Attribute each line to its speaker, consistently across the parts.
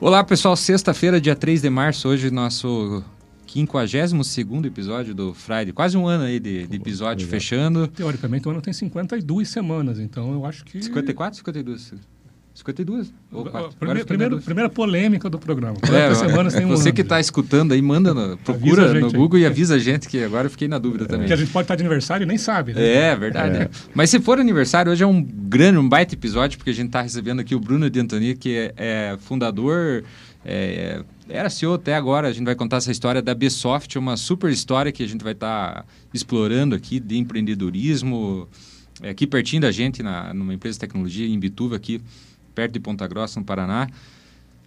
Speaker 1: Olá, pessoal. Sexta-feira, dia 3 de março, hoje nosso 52 episódio do Friday. Quase um ano aí de, de episódio
Speaker 2: Legal.
Speaker 1: fechando.
Speaker 3: Teoricamente, o ano tem 52 semanas, então eu acho que...
Speaker 1: 54, 52? 52? Ou
Speaker 3: Ah,
Speaker 1: quatro?
Speaker 3: Primeiro,
Speaker 1: dúvida.
Speaker 3: primeira polêmica do programa.
Speaker 1: É,
Speaker 3: Quantas semanas tem um
Speaker 1: você
Speaker 3: ano?
Speaker 1: que está escutando aí, manda, no- procura no
Speaker 3: aí.
Speaker 1: Google e avisa a gente, que agora eu fiquei na dúvida também.
Speaker 3: Que a gente pode estar de aniversário e nem sabe, né?
Speaker 1: É, verdade. é. Mas se for aniversário, hoje é um grande, um baita episódio, porque a gente está recebendo aqui o Bruno de Antoni, que é, é fundador, é, era CEO até agora. A gente vai contar essa história da Bsoft, uma super história que a gente vai estar explorando aqui de empreendedorismo, é, aqui pertinho da gente, na, numa empresa de tecnologia em Bituva, aqui perto de Ponta Grossa, no Paraná.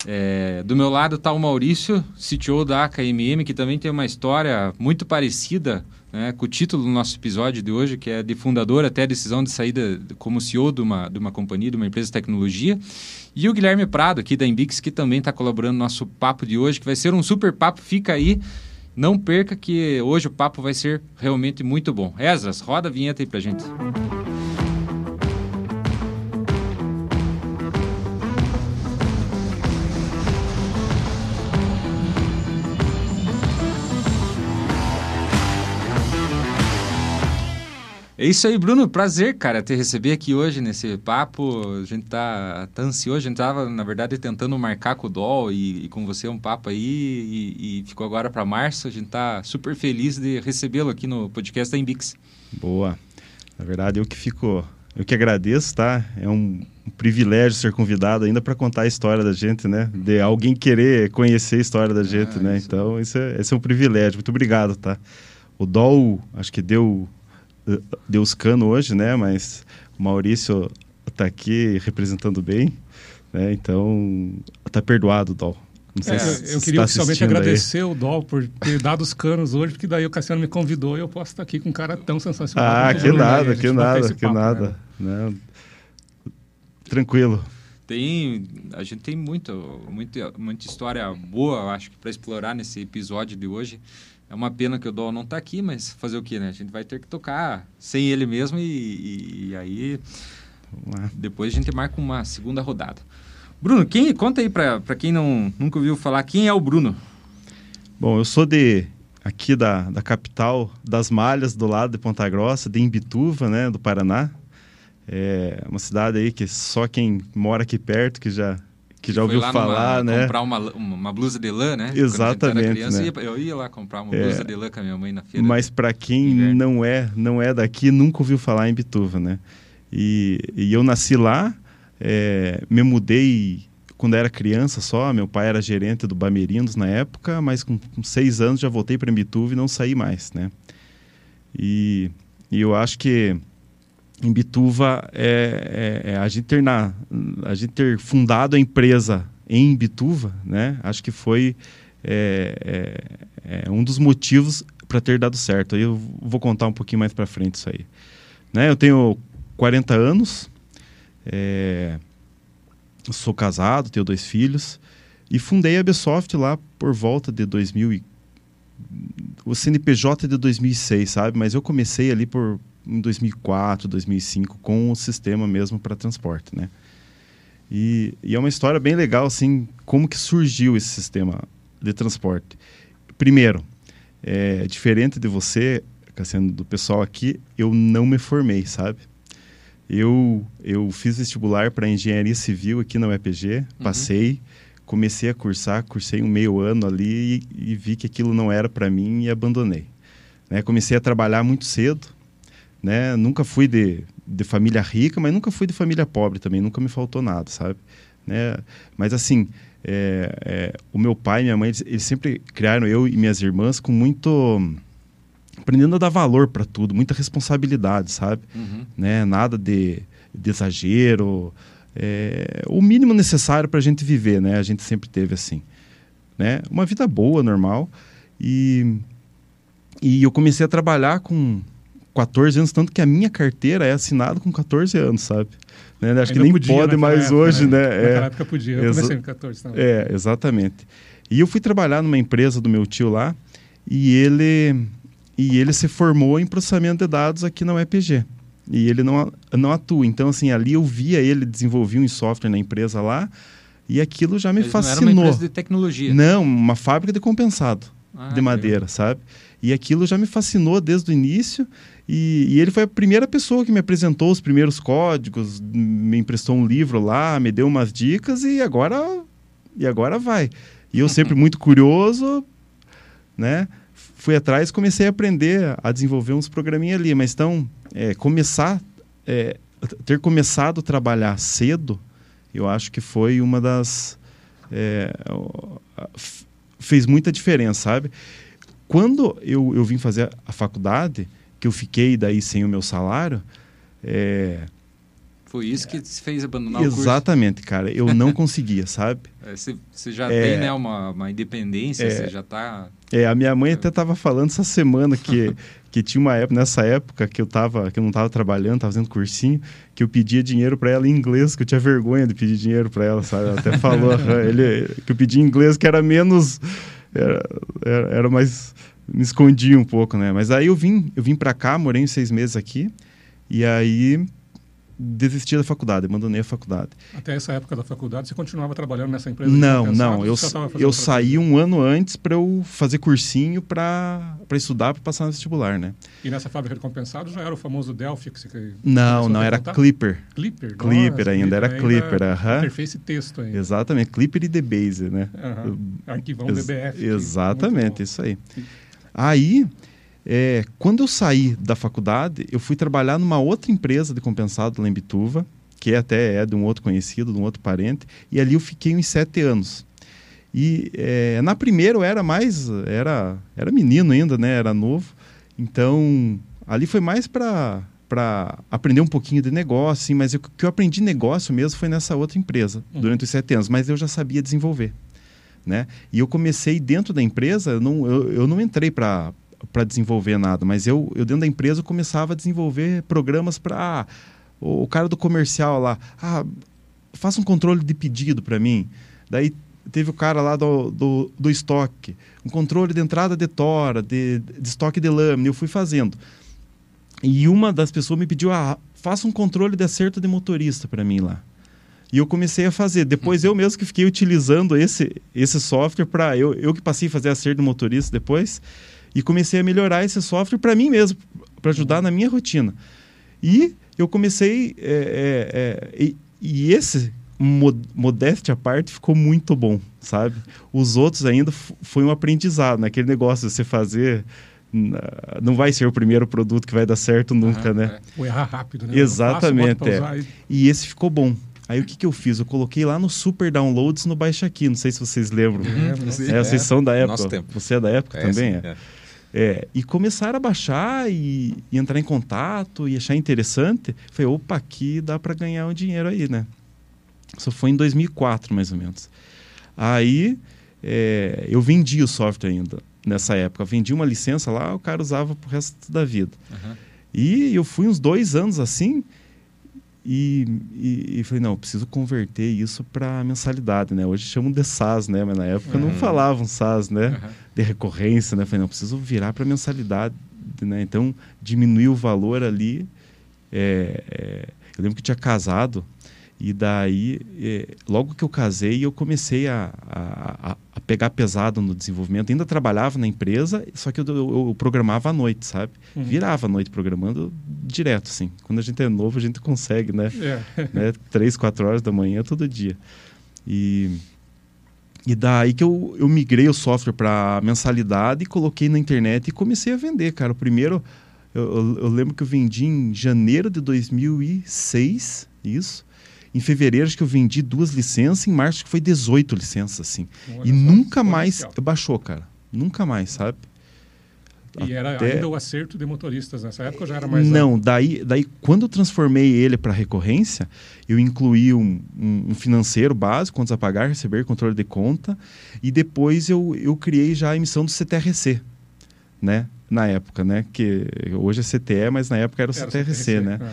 Speaker 1: É, do meu lado está o Maurício, CTO da KMM, que também tem uma história muito parecida né, com o título do nosso episódio de hoje, que é de fundador até a decisão de saída como CEO de uma, de uma companhia, de uma empresa de tecnologia. E o Guilherme Prado, aqui da Embix, que também está colaborando no nosso papo de hoje, que vai ser um super papo. Fica aí, não perca que hoje o papo vai ser realmente muito bom. Esdras, roda a vinheta aí pra gente. É isso aí, Bruno. Prazer, cara, te receber aqui hoje nesse papo. A gente tá, tá ansioso. A gente tava, na verdade, tentando marcar com o Dol e, e com você um papo aí e, e ficou agora para março. A gente tá super feliz de recebê-lo aqui no podcast da Embix.
Speaker 2: Boa. Na verdade, eu que fico, eu que agradeço, tá? É um, um privilégio ser convidado ainda para contar a história da gente, né? De alguém querer conhecer a história da gente,
Speaker 1: Ah,
Speaker 2: né?
Speaker 1: isso.
Speaker 2: Então, isso é, esse é um privilégio. Muito obrigado, tá? O Dol, acho que deu deu os cano hoje, né? Mas o Maurício tá aqui representando bem, né? Então, tá perdoado, Dol. Não sei
Speaker 3: É,
Speaker 2: se
Speaker 3: eu, queria
Speaker 2: tá
Speaker 3: oficialmente
Speaker 2: aí.
Speaker 3: agradecer o Dol por ter dado os canos hoje, porque daí o Cassiano me convidou e eu posso estar aqui com um cara tão sensacional.
Speaker 2: Ah, que nada, que nada, que nada.
Speaker 3: né?
Speaker 2: Né? Tranquilo.
Speaker 1: Tem, a gente tem muito, muita, muita história boa, acho que para explorar nesse episódio de hoje. É uma pena que o Dol não tá aqui, mas fazer o quê, né? A gente vai ter que tocar sem ele mesmo e, e- e aí depois a gente marca uma segunda rodada. Bruno, quem, conta aí para quem não, nunca ouviu falar, quem é o Bruno?
Speaker 2: Bom, eu sou de aqui da, da capital das Malhas, do lado de Ponta Grossa, de Imbituva, né, do Paraná. É uma cidade aí que só quem mora aqui perto que já que já ouviu
Speaker 1: lá
Speaker 2: falar,
Speaker 1: numa-
Speaker 2: né?
Speaker 1: comprar uma, uma, blusa de lã, né?
Speaker 2: Exatamente,
Speaker 1: era criança,
Speaker 2: né?
Speaker 1: eu ia lá comprar uma
Speaker 2: É.
Speaker 1: blusa de lã com a minha mãe na feira.
Speaker 2: Mas para quem
Speaker 1: Inverno.
Speaker 2: não é não é daqui, nunca ouviu falar em Bituva, né? E, e eu nasci lá, é, me mudei quando era criança só. Meu pai era gerente do Bamerindos na época, mas com, com seis anos já voltei para Bituva e não saí mais, né? E, e eu acho que em Bituva é, é- é a gente ter na a gente ter fundado a empresa em Bituva, né? Acho que foi é, é- é um dos motivos para ter dado certo. Eu vou contar um pouquinho mais para frente isso aí. Né? Eu tenho 40 anos, é, sou casado, tenho dois filhos e fundei a Bsoft lá por volta de 2000 e- o CNPJ é de 2006, sabe? Mas eu comecei ali por em 2004, 2005 com o sistema mesmo para transporte, né? E, e é uma história bem legal, assim, como que surgiu esse sistema de transporte. Primeiro, é, diferente de você, Cassiano, do pessoal aqui, eu não me formei, sabe? Eu, eu fiz vestibular para engenharia civil aqui na UEPG, passei, comecei a cursar, cursei um meio ano ali e, e vi que aquilo não era para mim e abandonei. Né? Comecei a trabalhar muito cedo, né? Nunca fui de, de família rica, mas nunca fui de família pobre também, nunca me faltou nada, sabe? Né? Mas assim, é, é, o meu pai e minha mãe, eles, eles sempre criaram eu e minhas irmãs com muito aprendendo a dar valor para tudo, muita responsabilidade, sabe?
Speaker 1: Uhum.
Speaker 2: Né? Nada de, de exagero, é, o mínimo necessário para a gente viver, né? A gente sempre teve assim, né? Uma vida boa, normal e e eu comecei a trabalhar com 14 anos, tanto que a minha carteira é assinada com 14 anos, sabe? Né? Acho que
Speaker 3: Ainda
Speaker 2: nem
Speaker 3: podia
Speaker 2: pode mais
Speaker 3: época,
Speaker 2: hoje, né?
Speaker 3: Naquela
Speaker 2: É.
Speaker 3: época podia. Eu comecei com 14 também.
Speaker 2: É, exatamente. E eu fui trabalhar numa empresa do meu tio lá e ele e ele se formou em processamento de dados aqui na UEPG. E ele não, não atua. Então, assim, ali eu via ele desenvolver um software na empresa lá E aquilo já me
Speaker 1: Mas
Speaker 2: fascinou.
Speaker 1: Não era uma empresa de tecnologia.
Speaker 2: Não, uma fábrica de compensado
Speaker 1: Ah,
Speaker 2: de
Speaker 1: que
Speaker 2: madeira, sabe? E aquilo já me fascinou desde o início. E, e ele foi a primeira pessoa que me apresentou os primeiros códigos, me emprestou um livro lá, me deu umas dicas e agora, e agora vai. E eu sempre muito curioso, né? Fui atrás, comecei a aprender a desenvolver uns programinha ali. Mas então, é, começar, é, ter começado a trabalhar cedo, eu acho que foi uma das é, fez muita diferença, sabe? Quando eu, eu vim fazer a faculdade, que eu fiquei daí sem o meu salário, é,
Speaker 1: Foi isso que te fez abandonar o
Speaker 2: exatamente, cara, eu não conseguia, sabe?
Speaker 1: curso. É, Você, você já
Speaker 2: É.
Speaker 1: tem né, uma, uma independência,
Speaker 2: É.
Speaker 1: você já está...
Speaker 2: É, a minha mãe até estava falando essa semana que, que tinha uma época, nessa época que eu, tava, que eu não estava trabalhando, estava fazendo cursinho, que eu pedia dinheiro para ela em inglês, que eu tinha vergonha de pedir dinheiro para ela, sabe? Ela até falou ele, que eu pedi em inglês que era menos. Era, era, era mais. Me escondia um pouco, né? Mas aí eu vim, eu vim para cá, morei uns seis meses aqui, e aí desisti da faculdade, abandonei a faculdade.
Speaker 3: Até essa época da faculdade, você continuava trabalhando nessa empresa?
Speaker 2: Não, não. Eu, eu saí um ano antes para eu fazer cursinho para estudar para passar no vestibular, né?
Speaker 3: E nessa fábrica de compensados já era o famoso Delphi que você que
Speaker 2: Não, não, era
Speaker 3: frequentar?
Speaker 2: Clipper.
Speaker 3: Clipper.
Speaker 2: Clipper
Speaker 3: Nossa,
Speaker 2: ainda, era Clipper, aham.
Speaker 3: Interface texto ainda.
Speaker 2: Exatamente, Clipper e DBase, né?
Speaker 3: Aham. Arquivão
Speaker 2: Ex-
Speaker 3: DBF.
Speaker 2: Exatamente, isso aí. Aí, é, quando eu saí da faculdade, eu fui trabalhar numa outra empresa de compensado lá em Bituva, que até é de um outro conhecido, de um outro parente, e ali eu fiquei uns sete anos. E é, na primeira eu era mais, era, era menino ainda, né? Era novo. Então, ali foi mais para para aprender um pouquinho de negócio, assim, mas o que eu aprendi negócio mesmo foi nessa outra empresa,
Speaker 3: Uhum.
Speaker 2: durante os sete anos, mas eu já sabia desenvolver né? E eu comecei dentro da empresa, eu não, eu, eu não entrei para para desenvolver nada, mas eu, eu dentro da empresa começava a desenvolver programas para o, o cara do comercial lá, ah, faça um controle de pedido para mim. Daí teve o cara lá do, do, do estoque, um controle de entrada de tora, de, de estoque de lâmina, eu fui fazendo. E uma das pessoas me pediu, ah, faça um controle de acerto de motorista para mim lá. E eu comecei a fazer. Depois eu mesmo que fiquei utilizando esse, esse software para eu, eu que passei a fazer acerto de motorista depois e comecei a melhorar esse software para mim mesmo, para ajudar na minha rotina. E eu comecei é, é, é, e, e esse mo- modéstia à parte ficou muito bom, sabe? Os outros ainda foi um aprendizado naquele negócio de você fazer não vai ser o primeiro produto que vai dar certo nunca,
Speaker 1: Aham,
Speaker 2: né?
Speaker 1: é.
Speaker 3: O errar rápido, né?
Speaker 2: Exatamente,
Speaker 3: pra
Speaker 2: é.
Speaker 3: e-
Speaker 2: esse ficou bom. Aí o que, que eu fiz? Eu coloquei lá no Super Downloads no Baixa Aqui. Não sei se vocês lembram.
Speaker 3: Lembro,
Speaker 1: sim.
Speaker 2: É, vocês são da época.
Speaker 4: Nosso tempo.
Speaker 2: Você é da época também?
Speaker 4: sim,
Speaker 2: É. É, e começaram a baixar e, e entrar em contato e achar interessante. Falei, opa, aqui dá para ganhar um dinheiro aí, né? Isso foi em 2004, mais ou menos. Aí é, eu vendi o software ainda nessa época. Vendi uma licença lá, o cara usava pro resto da vida.
Speaker 1: Aham.
Speaker 2: E eu fui uns dois anos assim e, e, e falei, não, preciso converter isso para mensalidade, né? Hoje chamam de SaaS, né? Mas na época não
Speaker 1: Uhum.
Speaker 2: falavam SaaS, né?
Speaker 1: Aham.
Speaker 2: De recorrência, né? Falei, não, preciso virar para mensalidade, né? Então, diminuir o valor ali. é, é, eu lembro que tinha casado e daí, é, logo que eu casei, eu comecei a, a, a- pegar pesado no desenvolvimento. Ainda trabalhava na empresa, só que eu, eu- eu programava à noite, sabe?
Speaker 3: Uhum.
Speaker 2: Virava à noite programando direto, assim. Quando a gente é novo, a gente consegue, né?
Speaker 3: É.
Speaker 2: né? Três, quatro horas da manhã todo dia. E, e daí que eu, eu migrei o software para mensalidade coloquei na internet e comecei a vender, cara. O primeiro, eu, eu- eu lembro que eu vendi em janeiro de 2006, isso. Em fevereiro acho que eu vendi duas licenças, em março acho que foi 18 licenças, assim.
Speaker 3: Olha
Speaker 2: e nunca mais baixou, cara. Nunca mais, sabe?
Speaker 3: E era
Speaker 2: Até-
Speaker 3: ainda o acerto de motoristas nessa época já era mais
Speaker 2: Não, daí, daí quando eu transformei ele para recorrência, eu incluí um, um- um financeiro básico, contas a pagar, receber, controle de conta, e depois eu, eu criei já a emissão do CTRC, né? Na época, né? Que hoje é CTE, mas na época era o
Speaker 3: Era
Speaker 2: CTRC, né?
Speaker 3: Aham.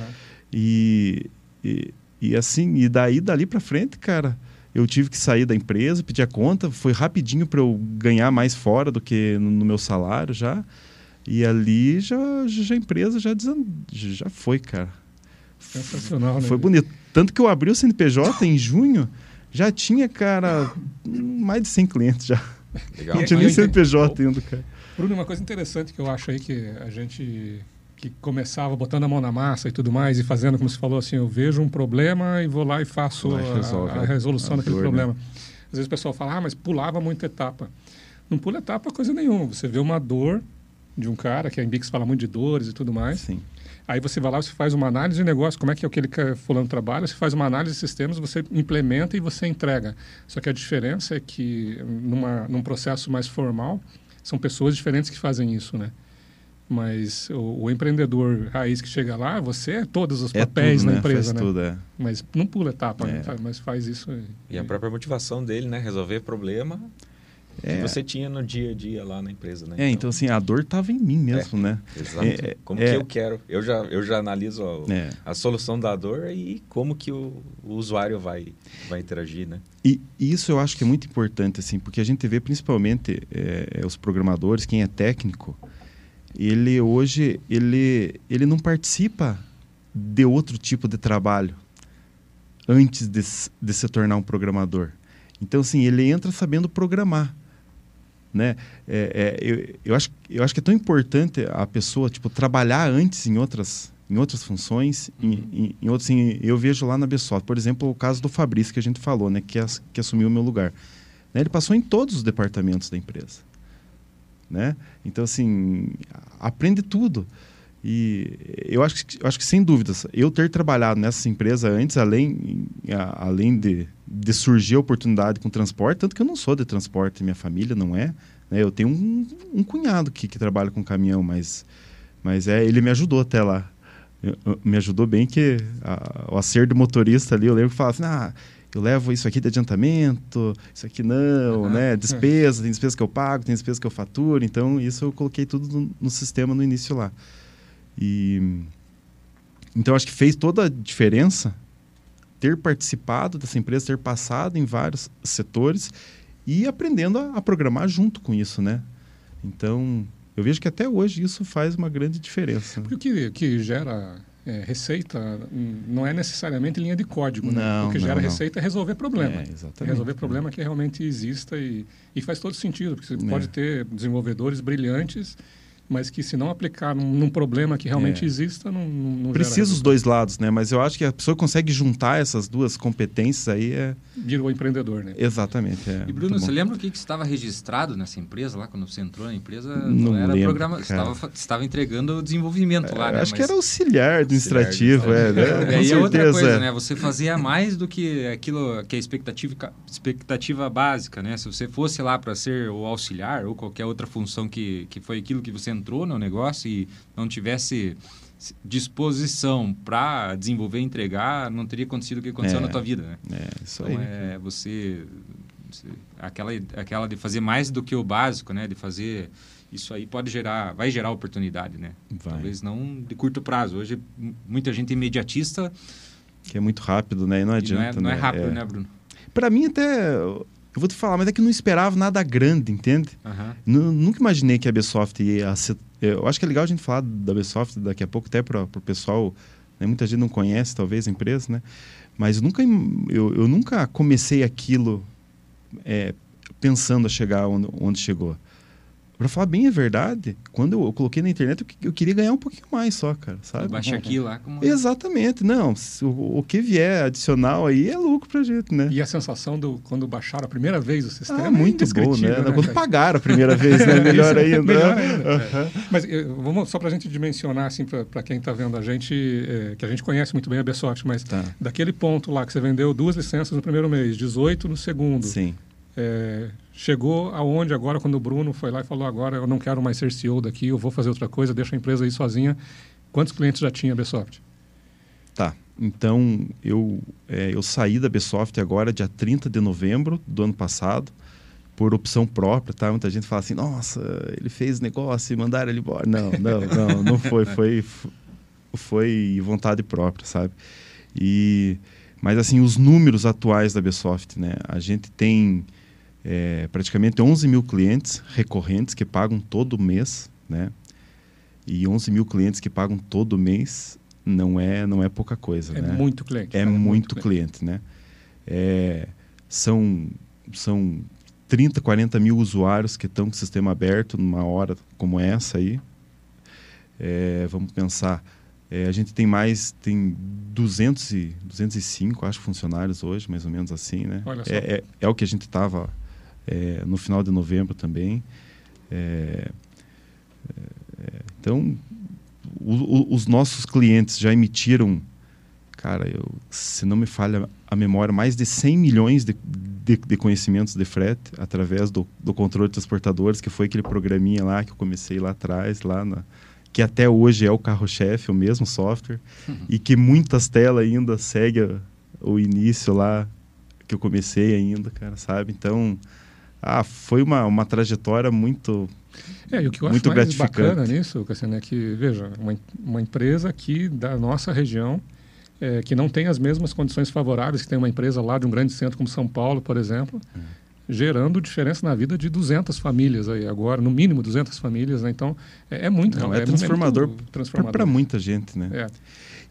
Speaker 2: E, e, e assim, e daí dali para frente, cara, eu tive que sair da empresa, pedir a conta, foi rapidinho para eu ganhar mais fora do que no, no meu salário já. E ali já, já a empresa já, desan- já foi, cara.
Speaker 3: Sensacional, né?
Speaker 2: Foi bonito. Tanto que eu abri o CNPJ em junho Já tinha, cara, mais de 100 clientes já.
Speaker 4: Legal.
Speaker 2: Não tinha nem CNPJ ainda, cara.
Speaker 3: Bruno, uma coisa interessante que eu acho aí que a gente que começava botando a mão na massa e tudo mais e fazendo como você falou assim, eu vejo um problema e vou lá e faço a,
Speaker 2: resolve,
Speaker 3: a
Speaker 2: é.
Speaker 3: resolução
Speaker 2: A
Speaker 3: daquele
Speaker 2: dor, né?
Speaker 3: problema. Às vezes o pessoal fala, ah, mas pulava muita etapa. Não pula etapa coisa nenhuma. Você vê uma dor de um cara, que a Embix fala muito de dores e tudo mais.
Speaker 2: Sim.
Speaker 3: Aí você vai lá, você faz uma análise de negócio, como é que é aquele que fulano trabalha, você faz uma análise de sistemas, você implementa e você entrega. Só que a diferença é que numa, num processo mais formal, são pessoas diferentes que fazem isso, né? Mas o, o empreendedor raiz que chega lá, você é todos os
Speaker 2: É
Speaker 3: papéis
Speaker 2: tudo,
Speaker 3: na
Speaker 2: né?
Speaker 3: empresa,
Speaker 2: Faz
Speaker 3: né?
Speaker 2: tudo, é.
Speaker 3: Mas não pula etapa, né?
Speaker 2: É.
Speaker 3: Fa- mas faz isso. e-
Speaker 4: E a própria motivação dele, né? Resolver problema
Speaker 2: É.
Speaker 4: que você tinha no dia a dia lá na empresa, né?
Speaker 2: É, então assim, a dor tava em mim mesmo, né?
Speaker 4: Exato.
Speaker 2: é-
Speaker 4: como
Speaker 2: é-
Speaker 4: que eu quero? Eu já, eu já analiso a,
Speaker 2: É.
Speaker 4: a solução da dor e como que o, o usuário vai, vai interagir, né?
Speaker 2: E e isso eu acho que é muito importante, assim, porque a gente vê principalmente é, os programadores, quem é técnico, ele hoje ele, ele não participa de outro tipo de trabalho antes de, de se tornar um programador. Então, assim, ele entra sabendo programar. Né? É, é, eu, eu, acho, eu acho que é tão importante a pessoa tipo, trabalhar antes em outras, em outras funções. Em, em, em outros, assim, eu vejo lá na Bessoft, por exemplo, o caso do Fabrício que a gente falou, né? que, as, que assumiu o meu lugar. Né? Ele passou em todos os departamentos da empresa. Né? Então, assim, aprende tudo. E eu acho, que, acho que, sem dúvidas, eu ter trabalhado nessa empresa antes, além, além de, de surgir a oportunidade com transporte, tanto que eu não sou de transporte, minha família não é. Né? Eu tenho um, um cunhado que, que trabalha com caminhão, mas, mas é, ele me ajudou até lá. Eu- eu- me ajudou bem que a- o acerto motorista ali, eu lembro que falava assim, ah, eu levo isso aqui de adiantamento, isso aqui não,
Speaker 1: Aham.
Speaker 2: né? Despesa, tem despesa que eu pago, tem despesa que eu faturo. Então, isso eu coloquei tudo no, no sistema no início lá. E então acho que fez toda a diferença ter participado dessa empresa, ter passado em vários setores e aprendendo a, a programar junto com isso, né? Então eu vejo que até hoje isso faz uma grande diferença.
Speaker 3: Porque o que, que gera é, receita hum, não é necessariamente linha de código, né?
Speaker 2: Não,
Speaker 3: O que
Speaker 2: não,
Speaker 3: gera
Speaker 2: não.
Speaker 3: receita é resolver problema.
Speaker 2: É, exatamente.
Speaker 3: resolver problema que realmente exista e, e faz todo sentido, porque você
Speaker 2: É.
Speaker 3: pode ter desenvolvedores brilhantes, mas que se não aplicar num, num problema que realmente
Speaker 2: É.
Speaker 3: exista, não, não, não
Speaker 2: Precisa os dois lados, né? Mas eu acho que a pessoa consegue juntar essas duas competências aí é
Speaker 3: Virou empreendedor, né?
Speaker 2: exatamente. É
Speaker 1: E
Speaker 2: muito
Speaker 1: Bruno,
Speaker 2: bom.
Speaker 1: você lembra o que, que estava registrado nessa empresa lá, quando você entrou na empresa?
Speaker 2: Não
Speaker 1: era
Speaker 2: lembro,
Speaker 1: programa, estava, estava entregando o desenvolvimento lá,
Speaker 2: É,
Speaker 1: né?
Speaker 2: acho que
Speaker 1: Mas-
Speaker 2: era auxiliar administrativo, é, né?
Speaker 1: E é outra coisa,
Speaker 2: é.
Speaker 1: né? Você fazia mais do que aquilo que é a expectativa, expectativa básica, né? Se você fosse lá para ser o auxiliar ou qualquer outra função que, que foi aquilo que você entrou no negócio e não tivesse disposição para desenvolver e entregar, não teria acontecido o que aconteceu
Speaker 2: É.
Speaker 1: na tua vida, né?
Speaker 2: É, isso
Speaker 1: Então
Speaker 2: aí.
Speaker 1: é você, você- aquela aquela de fazer mais do que o básico, né? De fazer isso aí pode gerar, vai gerar oportunidade, né?
Speaker 2: Vai.
Speaker 1: Talvez não de curto prazo. Hoje muita gente é imediatista
Speaker 2: Que é muito rápido, né? E não
Speaker 1: e não
Speaker 2: adianta,
Speaker 1: é, não é
Speaker 2: né?
Speaker 1: rápido,
Speaker 2: É.
Speaker 1: né, Bruno?
Speaker 2: Pra mim até, eu vou te falar, mas é que eu não esperava nada grande, entende? Nu- Nunca imaginei que a Ubisoft ia ser... Eu acho que é legal a gente falar da Ubisoft daqui a pouco, até para o pessoal... né? Muita gente não conhece, talvez, a empresa, né? Mas eu nunca, eu, eu nunca comecei aquilo é, pensando a chegar onde, onde chegou. Pra falar bem a verdade, quando eu, eu coloquei na internet, eu, que- eu queria ganhar um pouquinho mais só, cara, sabe?
Speaker 1: Baixa aqui lá como
Speaker 2: Exatamente, não. O, o que vier adicional aí é lucro pra gente, né?
Speaker 3: E a sensação do quando baixaram a primeira vez o sistema
Speaker 2: Ah,
Speaker 3: é
Speaker 2: muito bom,
Speaker 3: indescritível,
Speaker 2: né? Quando pagaram a primeira vez, né? Melhor
Speaker 3: Isso,
Speaker 2: ainda.
Speaker 3: melhor ainda.
Speaker 2: Aham.
Speaker 3: Mas eh, vamos só para a gente dimensionar, assim, para quem está vendo a gente, eh, que a gente conhece muito bem a Bessoft, mas
Speaker 2: Tá.
Speaker 3: daquele ponto lá que você vendeu duas licenças no primeiro mês, 18 no segundo,
Speaker 2: Sim.
Speaker 3: eh, chegou aonde agora, quando o Bruno foi lá e falou, agora eu não quero mais ser CEO daqui, eu vou fazer outra coisa, deixa a empresa aí sozinha. Quantos clientes já tinha a Bessoft?
Speaker 2: Tá. Então, eu, é, eu saí da Bsoft agora, dia 30 de novembro do ano passado, por opção própria, tá? Muita gente fala assim, nossa, ele fez negócio e mandaram ele embora. Não, não, não, não foi. Foi, foi vontade própria, sabe? E, mas, assim, os números atuais da Bsoft, né? A gente tem é, praticamente 11 mil clientes recorrentes que pagam todo mês, né? E 11 mil clientes que pagam todo mês não é, não é pouca coisa,
Speaker 3: É
Speaker 2: né?
Speaker 3: muito cliente.
Speaker 2: É
Speaker 3: cara,
Speaker 2: muito cliente, né? É, são, são 30, 40 mil usuários que estão com o sistema aberto numa hora como essa aí. É, vamos pensar, é, a gente tem mais, tem 200 e, 205, acho, funcionários hoje, mais ou menos assim, né? É, é, é, o que a gente estava é, no final de novembro também. É, é, então, o, o, os nossos clientes já emitiram, cara, eu, se não me falha a memória, mais de 100 milhões de, de, de conhecimentos de frete através do, do controle de transportadores, que foi aquele programinha lá que eu comecei lá atrás, lá na, que até hoje é o carro-chefe, o mesmo software, uhum. e que muitas telas ainda seguem o início lá que eu comecei ainda, cara, sabe? Então, ah, foi uma, uma trajetória muito
Speaker 3: é, e o que eu
Speaker 2: muito
Speaker 3: acho mais bacana nisso, Cassiano, é que, veja, uma, uma empresa aqui da nossa região, é, que não tem as mesmas condições favoráveis que tem uma empresa lá de um grande centro como São Paulo, por exemplo, é gerando diferença na vida de 200 famílias aí agora, no mínimo 200 famílias, né? Então, é, é muito...
Speaker 2: Não, é, é transformador, transformador. para muita gente, né? É.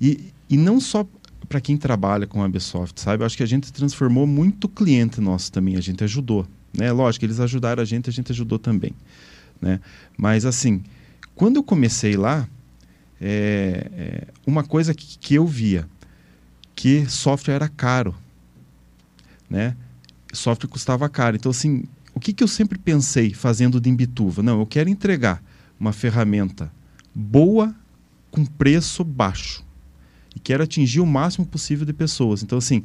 Speaker 2: E, e não só para quem trabalha com a Ubisoft, sabe? Eu acho que a gente transformou muito cliente nosso também, a gente ajudou, né? Lógico, eles ajudaram a gente, a gente ajudou também, né? Mas, assim, quando eu comecei lá, é, é, uma coisa que, que eu via, que software era caro, né? software custava caro. Então, assim, o que, que eu sempre pensei fazendo de Imbituva? Não, eu quero entregar uma ferramenta boa com preço baixo. E quero atingir o máximo possível de pessoas. Então, assim,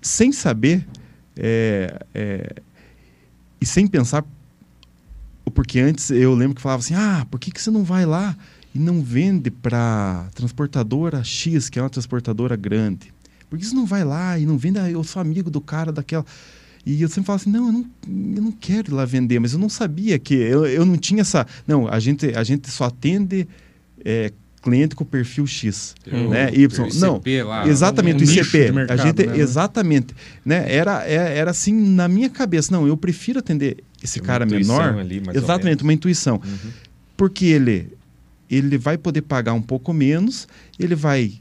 Speaker 2: sem saber é, é, e sem pensar, porque antes eu lembro que falava assim: ah, por que, que você não vai lá e não vende para transportadora X, que é uma transportadora grande? Por que você não vai lá e não vende? Ah, eu sou amigo do cara daquela. E eu sempre falo assim, não eu, não, eu não quero ir lá vender, mas eu não sabia que, eu, eu não tinha essa, não, a gente, a gente só atende é, cliente com perfil X, hum, né? Y, não, lá, exatamente, um, o ICP, mercado, a gente, né? exatamente, né? Era, era, é, era assim na minha cabeça, não, eu prefiro atender esse Tem cara menor, ali, exatamente, uma intuição, uhum. porque ele, ele vai poder pagar um pouco menos, ele vai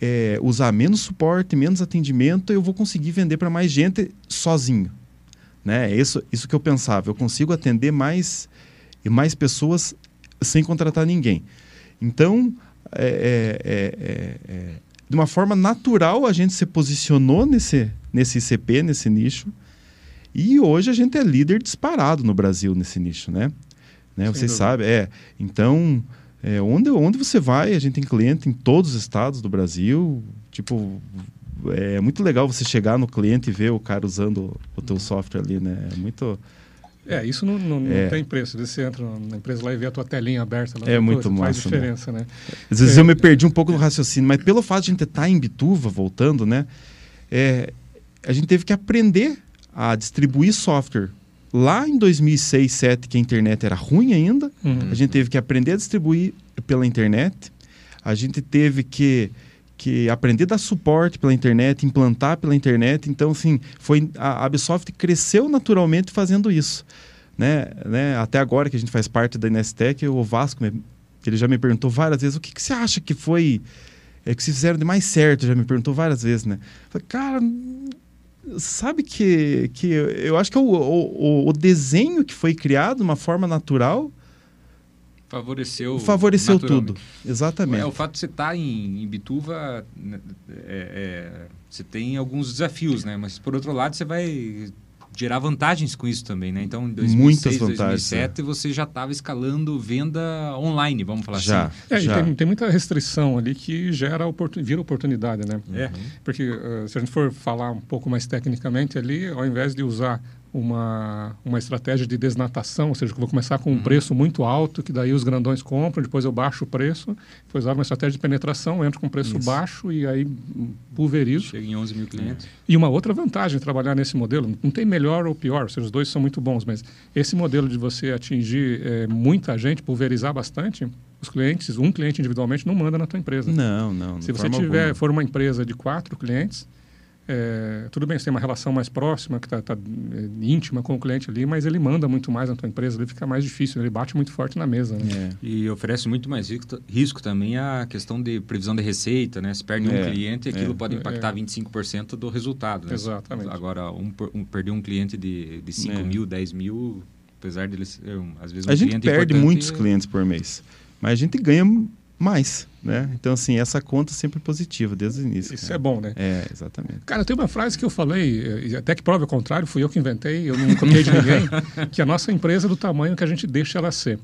Speaker 2: é, usar menos suporte, menos atendimento, eu vou conseguir vender para mais gente sozinho. Né? É isso, isso que eu pensava. Eu consigo atender mais e mais pessoas sem contratar ninguém. Então, é, é, é, de uma forma natural, a gente se posicionou nesse, nesse ICP, nesse nicho. E hoje a gente é líder disparado no Brasil nesse nicho, né? né? Vocês sabem, é. Então, é, onde, onde você vai, a gente tem cliente em todos os estados do Brasil. Tipo, é muito legal você chegar no cliente e ver o cara usando o teu software ali, né? É muito...
Speaker 3: É, isso não, não, não é. tem preço. Você entra na empresa lá e vê a tua telinha aberta.
Speaker 2: Lá, é muito coisa,
Speaker 3: massa. Faz né? diferença, né? né?
Speaker 2: Às vezes é. eu me perdi um pouco no raciocínio, mas pelo fato de a gente estar em Bituva, voltando, né? É, a gente teve que aprender a distribuir software Lá em 2006, 2007, que a internet era ruim ainda, uhum. a gente teve que aprender a distribuir pela internet, a gente teve que, que aprender a dar suporte pela internet, implantar pela internet. Então, assim, foi, a Ubisoft cresceu naturalmente fazendo isso. Né? Né? Até agora que a gente faz parte da Inestec, o Vasco, ele já me perguntou várias vezes, o que, que você acha que foi é que se fizeram de mais certo, já me perguntou várias vezes, né? Falei, cara, sabe que, que eu acho que é o, o, o desenho que foi criado de uma forma natural
Speaker 1: favoreceu
Speaker 2: favoreceu tudo exatamente
Speaker 1: é, o fato de você estar em, em Bituva né, é, é, você tem alguns desafios né mas por outro lado você vai gerar vantagens com isso também, né? Então, em 2006, 2007, é. você já estava escalando venda online, vamos falar
Speaker 2: já,
Speaker 1: assim.
Speaker 3: É,
Speaker 2: já.
Speaker 3: Tem, tem, muita restrição ali que gera oportun, vira oportunidade, né? É. Porque uh, se a gente for falar um pouco mais tecnicamente ali, ao invés de usar uma, uma estratégia de desnatação, ou seja, que eu vou começar com um uhum. preço muito alto, que daí os grandões compram, depois eu baixo o preço, depois usar uma estratégia de penetração, entro com preço Isso. baixo e aí pulverizo.
Speaker 1: Chega em 11 mil clientes.
Speaker 3: E uma outra vantagem de trabalhar nesse modelo, não tem melhor ou pior, ou seja, os dois são muito bons, mas esse modelo de você atingir é, muita gente, pulverizar bastante, os clientes, um cliente individualmente não manda na tua empresa.
Speaker 2: Não, não.
Speaker 3: Se você tiver, for uma empresa de quatro clientes, É, tudo bem, você tem uma relação mais próxima, que está tá, é, íntima com o cliente ali, mas ele manda muito mais na tua empresa, ele fica mais difícil, ele bate muito forte na mesa. Né?
Speaker 1: É. E oferece muito mais risco, risco, também a questão de previsão de receita, né? Se perde um é, cliente, aquilo é. pode impactar 25% do resultado. Né?
Speaker 3: Exatamente.
Speaker 1: Agora, um, um, perder um cliente de, de 5 mil, 10 mil, apesar dele ser, às vezes, um
Speaker 2: A gente perde muitos clientes por mês, mas a gente ganha mais, né? Então, assim, essa conta sempre positiva desde o início.
Speaker 3: Isso
Speaker 2: cara.
Speaker 3: é bom, né?
Speaker 2: É, exatamente.
Speaker 3: Cara, tem uma frase que eu falei, até que prova o contrário, fui eu que inventei, eu não copiei de ninguém, que a nossa empresa é do tamanho que a gente deixa ela ser.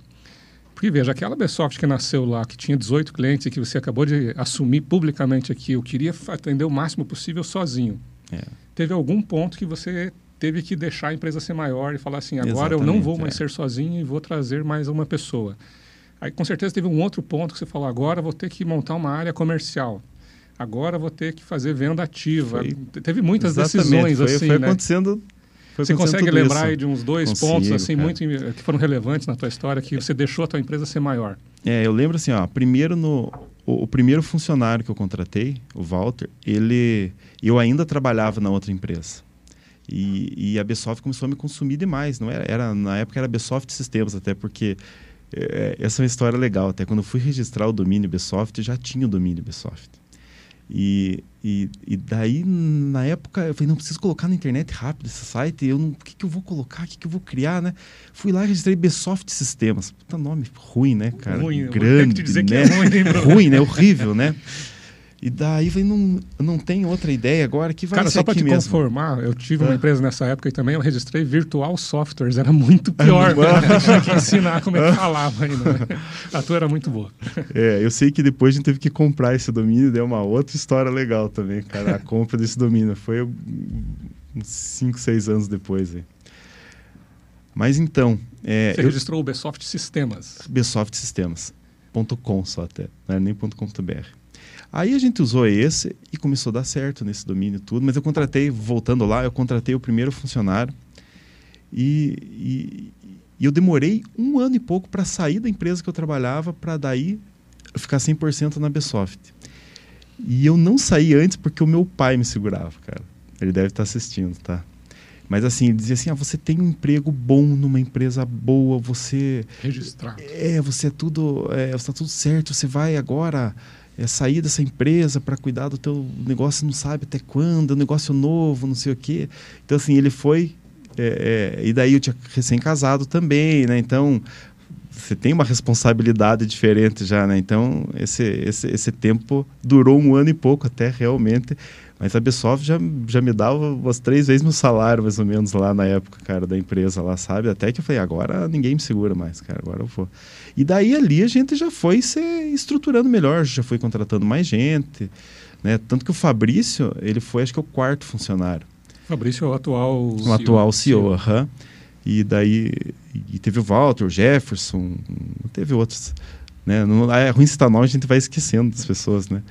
Speaker 3: Porque, veja, aquela Besoft que nasceu lá, que tinha 18 clientes e que você acabou de assumir publicamente aqui, eu queria atender o máximo possível sozinho.
Speaker 2: É.
Speaker 3: Teve algum ponto que você teve que deixar a empresa ser maior e falar assim, agora Exatamente, eu não vou mais é. ser sozinho e vou trazer mais uma pessoa. Aí com certeza teve um outro ponto que você falou, agora vou ter que montar uma área comercial. Agora vou ter que fazer venda ativa. Foi, teve muitas decisões
Speaker 2: foi,
Speaker 3: assim,
Speaker 2: foi
Speaker 3: né?
Speaker 2: acontecendo
Speaker 3: você consegue lembrar de uns dois Consigo, pontos assim cara. muito que foram relevantes na tua história que você deixou a tua empresa ser maior?
Speaker 2: É, eu lembro assim, ó, primeiro no o, o, primeiro funcionário que eu contratei, o Walter, ele eu ainda trabalhava na outra empresa. E, e a Besoft começou a me consumir demais, não era, era na época era Besoft Sistemas até porque é, essa é uma história legal. Até quando eu fui registrar o domínio Ubisoft, já tinha o domínio Ubisoft. E, e, e, daí, na época, eu falei, não, preciso colocar na internet rápido esse site. Eu não, o que, que eu vou colocar? O que, que eu vou criar, né? Fui lá e registrei Ubisoft Sistemas. Puta nome ruim, né, cara?
Speaker 3: Ruim,
Speaker 2: Grande,
Speaker 3: dizer
Speaker 2: né?
Speaker 3: que é ruim, né,
Speaker 2: ruim, né? Horrível, né? E daí falei, não, não tem outra ideia agora que vai
Speaker 3: Cara,
Speaker 2: ser
Speaker 3: só para te
Speaker 2: mesmo.
Speaker 3: conformar, eu tive uma é. empresa nessa época e também eu registrei Virtual Softwares, era muito pior, tinha que ensinar como é que falava ainda. Né? A tua era muito boa.
Speaker 2: É, eu sei que depois a gente teve que comprar esse domínio, deu uma outra história legal também, cara, a compra desse domínio. Foi uns 5, 6 anos depois. Aí. Mas então... É,
Speaker 3: Você eu... registrou o Besoft Sistemas.
Speaker 2: Besoft Sistemas.com só até, não era nem .com.br. Aí a gente usou esse e começou a dar certo nesse domínio tudo. Mas eu contratei, voltando lá, eu contratei o primeiro funcionário e, e, e eu demorei um ano e pouco para sair da empresa que eu trabalhava para daí ficar 100% na Besoft. E eu não saí antes porque o meu pai me segurava, cara. Ele deve estar assistindo, tá? Mas assim, ele dizia assim: ah, você tem um emprego bom numa empresa boa, você.
Speaker 3: Registrado.
Speaker 2: É, você é tudo. É, está tudo certo, você vai agora é, sair dessa empresa para cuidar do teu negócio, não sabe até quando, é negócio novo, não sei o quê. Então, assim, ele foi... É, é, e daí eu tinha recém-casado também, né? Então, você tem uma responsabilidade diferente já, né? Então, esse, esse, esse tempo durou um ano e pouco até realmente mas a Ubisoft já, já me dava umas três vezes meu salário, mais ou menos, lá na época, cara, da empresa lá, sabe? Até que eu falei, agora ninguém me segura mais, cara, agora eu vou. E daí ali a gente já foi se estruturando melhor, já foi contratando mais gente, né? Tanto que o Fabrício, ele foi, acho que, o quarto funcionário.
Speaker 3: Fabrício é o atual
Speaker 2: o CEO. atual CEO, aham. Uhum. E daí e teve o Walter, o Jefferson, teve outros. Né? Não, é ruim citar nome, a gente vai esquecendo das pessoas, né?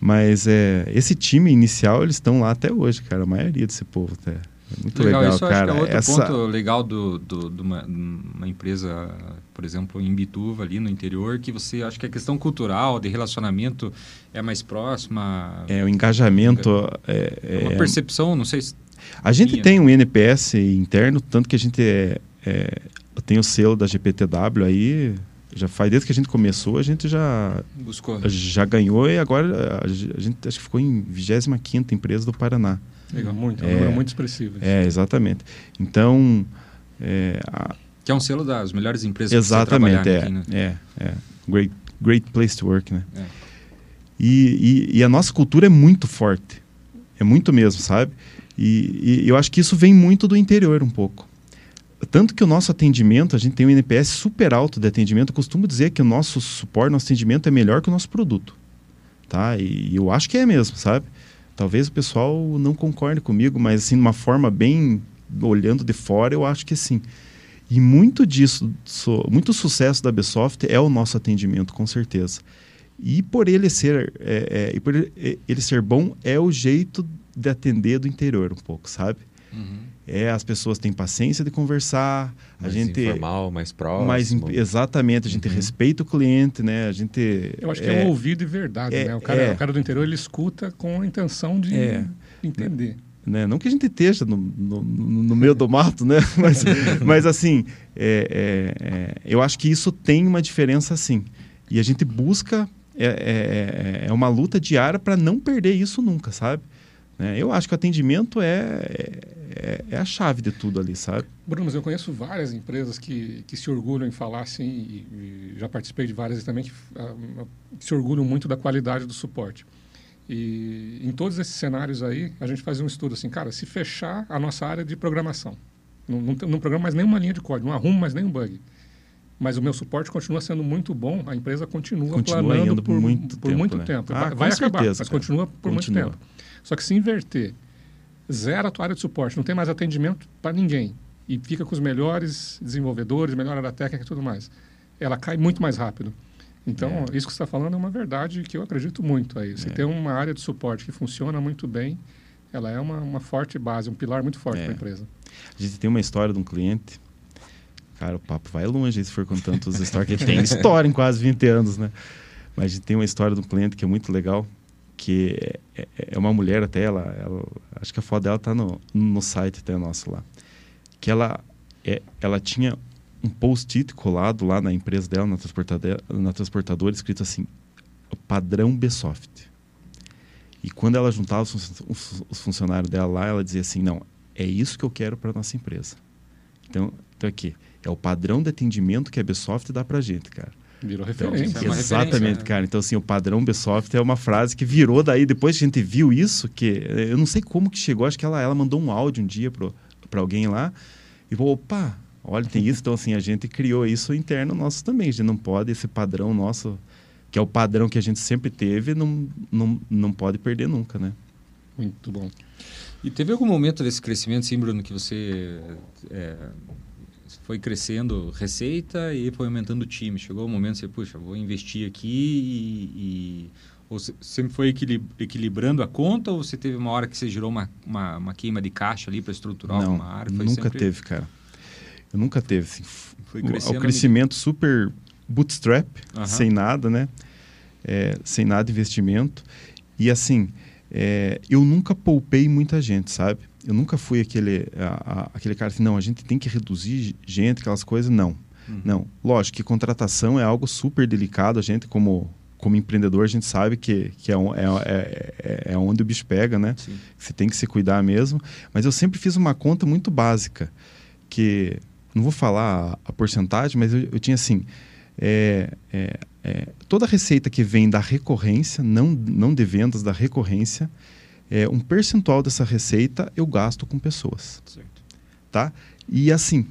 Speaker 2: Mas é, esse time inicial, eles estão lá até hoje, cara. A maioria desse povo até. É muito legal, legal
Speaker 1: isso
Speaker 2: cara.
Speaker 1: Acho que é outro
Speaker 2: Essa...
Speaker 1: ponto legal de do, do, do uma, uma, empresa, por exemplo, em Bituva, ali no interior, que você acha que a questão cultural, de relacionamento é mais próxima.
Speaker 2: É, o engajamento. É,
Speaker 1: é uma percepção, não sei se.
Speaker 2: A gente minha, tem um NPS interno, tanto que a gente é, é, tem o selo da GPTW aí já faz desde que a gente começou, a gente já
Speaker 1: buscou,
Speaker 2: já ganhou e agora a, gente acho que ficou em 25 empresa do Paraná.
Speaker 3: Legal, muito, é, um número muito expressivo.
Speaker 2: É, exatamente. Então, é, a,
Speaker 1: que é um selo das melhores empresas
Speaker 2: exatamente,
Speaker 1: é,
Speaker 2: aqui,
Speaker 1: né?
Speaker 2: é, é, great, great place to work, né? É. E, e, e, a nossa cultura é muito forte, é muito mesmo, sabe? E, e eu acho que isso vem muito do interior um pouco. Tanto que o nosso atendimento, a gente tem um NPS super alto de atendimento. Eu costumo dizer que o nosso suporte, nosso atendimento é melhor que o nosso produto. Tá? E eu acho que é mesmo, sabe? Talvez o pessoal não concorde comigo, mas assim, de uma forma bem olhando de fora, eu acho que sim. E muito disso, so, muito sucesso da Bsoft é o nosso atendimento, com certeza. E por ele ser, é, é, e por ele, ele ser bom, é o jeito de atender do interior um pouco, sabe? É, as pessoas têm paciência de conversar, a
Speaker 4: Mais
Speaker 2: gente
Speaker 4: informal, mais próximo.
Speaker 2: mais exatamente, a gente respeita o cliente, né? A gente
Speaker 3: Eu acho que é, um ouvido e verdade,
Speaker 2: é-
Speaker 3: né? O cara,
Speaker 2: é.
Speaker 3: o cara do interior, ele escuta com a intenção de
Speaker 2: É.
Speaker 3: entender.
Speaker 2: né? Não que a gente esteja no, no, no- meio do mato, né? Mas, mas assim, é, é, é, eu acho que isso tem uma diferença, sim. E a gente busca é, é, é uma luta diária para não perder isso nunca, sabe? Né? Eu acho que o atendimento é, é, é a chave de tudo ali, sabe?
Speaker 3: Bruno, mas eu conheço várias empresas que, que se orgulham em falar assim, e, e já participei de várias também que, ah, que se orgulham muito da qualidade do suporte. E em todos esses cenários aí, a gente faz um estudo assim, cara, se fechar a nossa área de programação, não, não, não programa mais nenhuma linha de código, não arrumo mais nenhum bug, mas o meu suporte continua sendo muito bom, a empresa continua,
Speaker 2: Continua
Speaker 3: planando por
Speaker 2: muito
Speaker 3: por
Speaker 2: tempo,
Speaker 3: muito
Speaker 2: né?
Speaker 3: tempo.
Speaker 2: Ah,
Speaker 3: vai vai acabar,
Speaker 2: certeza,
Speaker 3: mas
Speaker 2: cara.
Speaker 3: continua por
Speaker 2: Continua.
Speaker 3: muito tempo. Só que se inverter, zero a tua área de suporte, não tem mais atendimento para ninguém e fica com os melhores desenvolvedores, melhor área técnica e tudo mais, ela cai muito mais rápido. Então, isso que você está falando é uma verdade que eu acredito muito aí. Você
Speaker 2: É.
Speaker 3: tem uma área de suporte que funciona muito bem, ela é uma, uma forte base, um pilar muito forte
Speaker 2: É.
Speaker 3: para a empresa.
Speaker 2: A gente tem uma história de um cliente. Cara, o papo vai longe se for contando todas as histórias, que tem história em quase 20 anos, né? Mas a gente tem uma história de um cliente que é muito legal, que é, é- é uma mulher até, ela, ela- acho que a foto dela tá no, no site até nosso lá. Que ela, é, ela tinha um post-it colado lá na empresa dela, na transportadora, na transportadora escrito assim, padrão Bsoft. E quando ela juntava os, fun- os- os funcionários dela lá, ela dizia assim, não, é isso que eu quero para nossa empresa. Então, então aqui, é o padrão de atendimento que a Bsoft dá pra gente, cara.
Speaker 3: Virou
Speaker 1: Então,
Speaker 3: referência.
Speaker 1: isso é
Speaker 2: Exatamente,
Speaker 1: referência, né?
Speaker 2: cara. Então, assim, o padrão Bsoft é uma frase que virou daí, depois que a gente viu isso, que eh, eu não sei como que chegou, acho que ela, ela mandou um áudio um dia para alguém lá, e falou, opa, olha, tem isso. Então, assim, a gente criou isso interno nosso também. A gente não pode, esse padrão nosso, que é o padrão que a gente sempre teve, não, não, não pode perder nunca, né?
Speaker 3: Muito bom.
Speaker 1: E teve algum momento desse crescimento, sim, Bruno, que você é, foi crescendo receita e foi aumentando o time? Chegou o momento de você, puxa, vou investir aqui e... e- ou você sempre foi equili- equilibrando a conta ou você teve uma hora que você girou uma, uma, uma queima de caixa ali para estruturar
Speaker 2: não,
Speaker 1: alguma área? Foi
Speaker 2: nunca
Speaker 1: sempre-
Speaker 2: teve, cara. Eu nunca teve, assim,
Speaker 1: Foi
Speaker 2: o- o crescimento super bootstrap, sem nada, né? É, sem nada de investimento. E assim, é, eu nunca poupei muita gente, sabe? Eu nunca fui aquele, a- a- aquele cara assim, não, a gente tem que reduzir gente, aquelas coisas, não.
Speaker 1: Uhum.
Speaker 2: Não. Lógico que contratação é algo super delicado, a gente como, como empreendedor, a gente sabe que, que é, é, é, é- é onde o bicho pega, né?
Speaker 1: Sim.
Speaker 2: Você tem que se cuidar mesmo. Mas eu sempre fiz uma conta muito básica, que não vou falar a, a porcentagem, mas eu, eu tinha assim, é, é, é, toda receita que vem da recorrência, não, não de vendas, da recorrência, é, um percentual dessa receita eu gasto com pessoas,
Speaker 1: Certo.
Speaker 2: tá? E assim,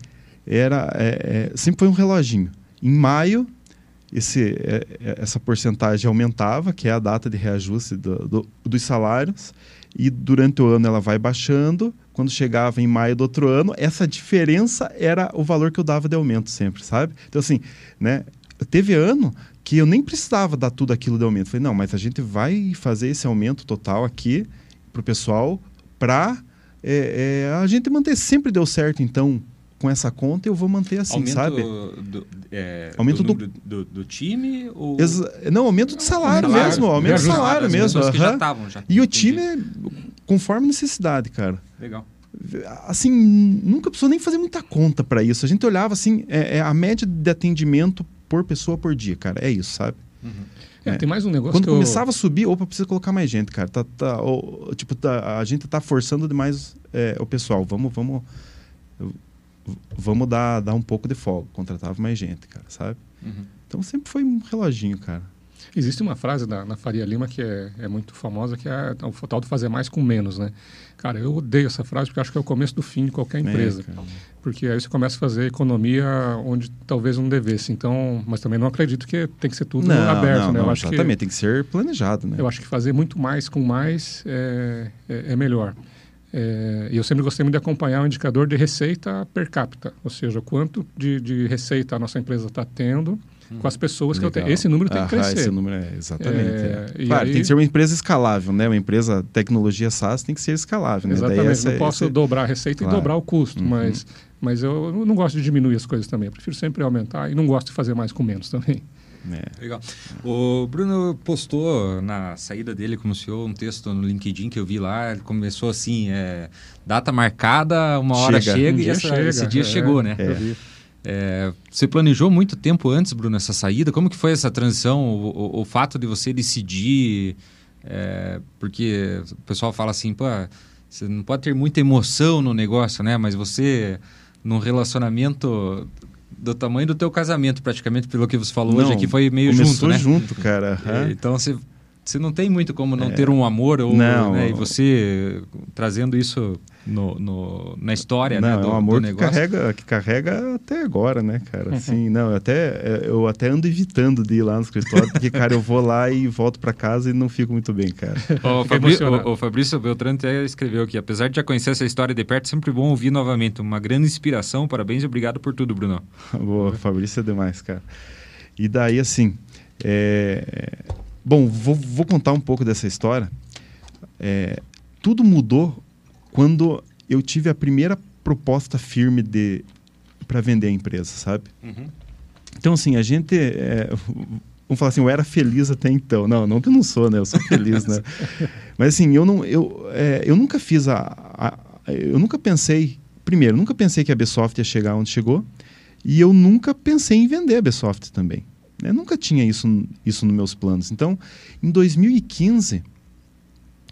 Speaker 2: era é, é, sempre foi um reloginho. Em maio, esse, é, é, essa porcentagem aumentava, que é a data de reajuste do- do- dos salários, e durante o ano ela vai baixando. Quando chegava em maio do outro ano, essa diferença era o valor que eu dava de aumento sempre, sabe? Então, assim, né? Teve ano que eu nem precisava dar tudo aquilo de aumento. Falei, não, mas a gente vai fazer esse aumento total aqui para o pessoal para a gente manter. Sempre deu certo, então, com essa conta, eu vou manter assim,
Speaker 1: aumento
Speaker 2: sabe?
Speaker 1: Do, é,
Speaker 2: Aumento
Speaker 1: do,
Speaker 2: do-
Speaker 1: do, do time ou...
Speaker 2: Não, aumento de salário,
Speaker 3: salário,
Speaker 2: mesmo, aumento de salário mesmo.
Speaker 1: já estavam, já.
Speaker 2: E o time, é conforme necessidade, cara.
Speaker 1: Legal.
Speaker 2: Assim, nunca precisou nem fazer muita conta para isso. A gente olhava assim, é, é a média de atendimento por pessoa por dia, cara. É isso, sabe?
Speaker 3: É,
Speaker 2: É.
Speaker 3: Tem mais um negócio
Speaker 2: Quando
Speaker 3: que eu-
Speaker 2: começava a subir, opa, precisa colocar mais gente, cara. Tá, tá, ó, tipo, tá- a gente tá forçando demais é, o pessoal. Vamos, vamos, vamos dar, dar um pouco de folga. Contratava mais gente, cara, sabe?
Speaker 1: Uhum.
Speaker 2: Então sempre foi um reloginho, cara.
Speaker 3: Existe uma frase da, na Faria Lima que é, é muito famosa, que é o tal de fazer mais com menos, né? Cara, eu odeio essa frase porque acho que é o começo do fim de qualquer empresa.
Speaker 2: É, cara.
Speaker 3: porque aí você começa a fazer economia onde talvez não devesse. Então, mas também não acredito que tem que ser tudo
Speaker 2: não,
Speaker 3: aberto,
Speaker 2: não,
Speaker 3: né?
Speaker 2: não,
Speaker 3: eu acho que
Speaker 2: exatamente. Tem que ser planejado, né?
Speaker 3: eu acho que fazer muito mais com mais é, é, é melhor. É, eu sempre gostei muito de acompanhar o indicador de receita per capita, ou seja, quanto de, de receita a nossa empresa está tendo com as pessoas
Speaker 2: Legal.
Speaker 3: que eu tenho. Esse número tem que
Speaker 2: Ah,
Speaker 3: crescer.
Speaker 2: esse número é, exatamente.
Speaker 3: É,
Speaker 2: é. Claro,
Speaker 3: aí-
Speaker 2: tem que ser uma empresa escalável, né? Uma empresa tecnologia SaaS tem que ser escalável, né?
Speaker 3: Exatamente.
Speaker 2: essa-
Speaker 3: não posso
Speaker 2: esse-
Speaker 3: dobrar a receita
Speaker 2: Claro.
Speaker 3: e dobrar o custo,
Speaker 2: Uhum.
Speaker 3: mas, mas eu não gosto de diminuir as coisas também. Eu prefiro sempre aumentar e não gosto de fazer mais com menos também.
Speaker 2: é.
Speaker 1: Legal. O Bruno postou na saída dele como CEO um texto no LinkedIn que eu vi lá. Ele começou assim: é, data marcada, uma hora
Speaker 2: Chega.
Speaker 1: chega,
Speaker 3: Um
Speaker 1: e essa-
Speaker 3: chega,
Speaker 1: esse dia
Speaker 3: é.
Speaker 1: chegou, né?
Speaker 3: Eu vi.
Speaker 1: É, você planejou muito tempo antes, Bruno, essa saída? Como que foi essa transição? O, o- o fato de você decidir... é, porque o pessoal fala assim, pô, você não pode ter muita emoção no negócio, né? Mas você, num relacionamento do tamanho do teu casamento, praticamente, pelo que você falou hoje
Speaker 2: Não,
Speaker 1: aqui, foi meio junto, né?
Speaker 2: junto, cara. Aham.
Speaker 1: Então você, você não tem muito como não ter um amor ou
Speaker 2: Não.
Speaker 1: né, e você trazendo isso no, no- na história
Speaker 2: não,
Speaker 1: né,
Speaker 2: é
Speaker 1: do,
Speaker 2: um amor
Speaker 1: do
Speaker 2: que
Speaker 1: negócio.
Speaker 2: carrega, que carrega até agora, né, cara? Assim, não, eu até, eu até ando evitando de ir lá no escritório, porque, cara, eu vou lá e volto para casa e não fico muito bem, cara.
Speaker 1: O, Fabri- o- o Fabrício Beltrán até escreveu aqui, apesar de já conhecer essa história de perto, sempre bom ouvir novamente. Uma grande inspiração, parabéns e obrigado por tudo, Bruno.
Speaker 2: Boa, Fabrício é demais, cara. E daí, assim, é... bom, vou, vou contar um pouco dessa história. É, Tudo mudou quando eu tive a primeira proposta firme de para vender a empresa, sabe? Então, assim, a gente. é, vamos falar assim, eu era feliz até então. Não, não que eu não sou, né? Eu sou feliz, né? Mas assim, eu, não, eu, é, eu nunca fiz a, a- Eu nunca pensei. Primeiro, nunca pensei que a Bsoft ia chegar onde chegou. E eu nunca pensei em vender a Bsoft também. Eu nunca tinha isso, isso nos meus planos. Então, em 2015.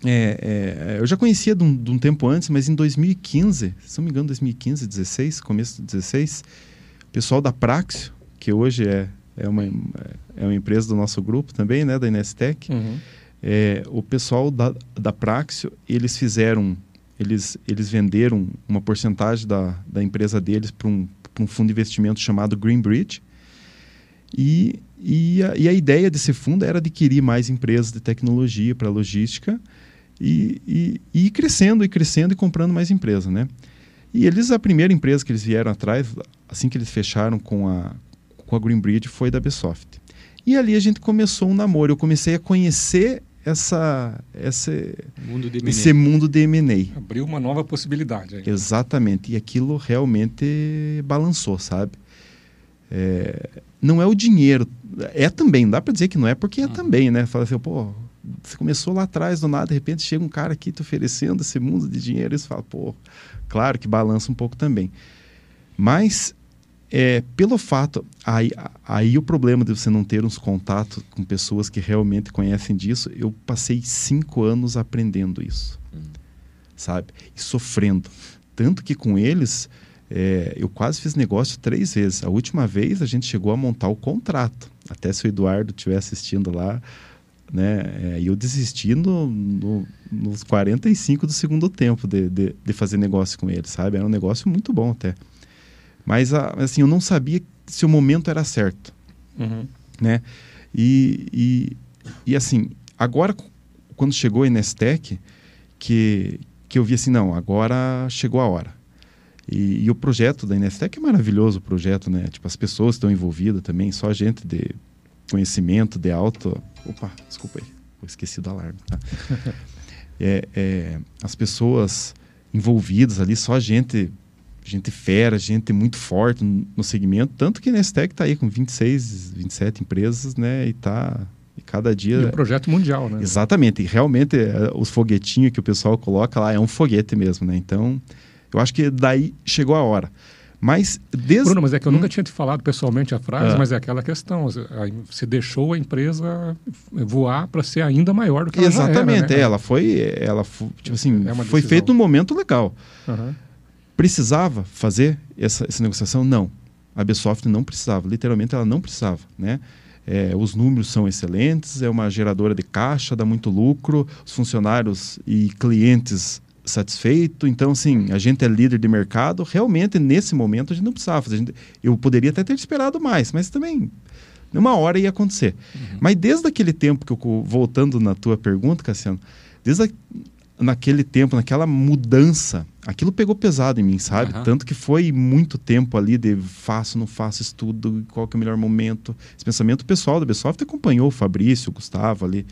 Speaker 2: é, é, eu já conhecia de um, de um tempo antes, mas em 2015, se não me engano, 2015, 16, começo de 16, o pessoal da Praxio, que hoje é, é, uma, é uma empresa do nosso grupo também, né, da Inestec,
Speaker 3: Uhum.
Speaker 2: é, o pessoal da, da Praxio, eles fizeram, eles, eles venderam uma porcentagem da, da empresa deles para um, pra um fundo de investimento chamado Greenbridge. E, e, a, e a ideia desse fundo era adquirir mais empresas de tecnologia para logística e, e, e ir crescendo e crescendo e comprando mais empresas, né? E eles, a primeira empresa que eles vieram atrás, assim que eles fecharam com a, com a Greenbridge, foi da Bsoft. E ali a gente começou um namoro. Eu comecei a conhecer essa, essa,
Speaker 1: Mundo
Speaker 2: esse mundo de M&A.
Speaker 3: Abriu uma nova possibilidade. aí.
Speaker 2: Exatamente. E aquilo realmente balançou, sabe? É, não é o dinheiro. É também, não dá para dizer que não é, porque é também, né? Fala assim, pô, você começou lá atrás, do nada, de repente chega um cara aqui te oferecendo esse mundo de dinheiro, e você fala, pô, claro que balança um pouco também. Mas, é, pelo fato, aí, aí o problema de você não ter uns contatos com pessoas que realmente conhecem disso, eu passei cinco anos aprendendo isso, sabe? E sofrendo. Tanto que com eles, é, eu quase fiz negócio três vezes. A última vez a gente chegou a montar o contrato. Até se o Eduardo estiver assistindo lá, né? É, e eu desisti no, no, nos 45 do segundo tempo de, de, de, fazer negócio com eles, sabe? Era um negócio muito bom até. Mas, assim, eu não sabia se o momento era certo,
Speaker 3: Uhum.
Speaker 2: né? E, e, e, assim, agora, quando chegou a Inestec, que, que eu vi assim, não, agora chegou a hora. E, e, o projeto da Inestec é maravilhoso, o projeto, né? Tipo, as pessoas estão envolvidas também, só gente de conhecimento, de alto... Opa, desculpa aí, eu esqueci do alarme, tá? é, é, as pessoas envolvidas ali, só gente, gente fera, gente muito forte no, segmento, tanto que a Inestec está aí com 26, 27 empresas, né? E tá... E cada dia...
Speaker 3: E um projeto mundial, né?
Speaker 2: Exatamente, e realmente é, os foguetinhos que o pessoal coloca lá é um foguete mesmo, né? Então... Eu acho que daí chegou a hora. Mas desde...
Speaker 3: Bruno, mas é que eu hum. nunca tinha te falado pessoalmente a frase,
Speaker 2: Ah.
Speaker 3: mas é aquela questão. Você deixou a empresa voar para ser ainda maior do que ela
Speaker 2: Exatamente,
Speaker 3: era, né?
Speaker 2: ela foi, ela foi, tipo assim,
Speaker 3: É
Speaker 2: foi feito num momento legal.
Speaker 3: Aham.
Speaker 2: Precisava fazer essa, essa negociação? Não. A Bsoft não precisava, literalmente ela não precisava, né? É, os números são excelentes, é uma geradora de caixa, dá muito lucro, os funcionários e clientes satisfeitos. Então, assim, a gente é líder de mercado. Realmente, nesse momento, a gente não precisava fazer. Gente- eu poderia até ter esperado mais, mas também, numa hora ia acontecer. Mas desde aquele tempo que eu, voltando na tua pergunta, Cassiano, desde a, naquele tempo, naquela mudança, aquilo pegou pesado em mim, sabe?
Speaker 1: Aham.
Speaker 2: Tanto que foi muito tempo ali de faço, não faço estudo, qual que é o melhor momento. Esse pensamento pessoal da Ubisoft acompanhou o Fabrício, o Gustavo ali,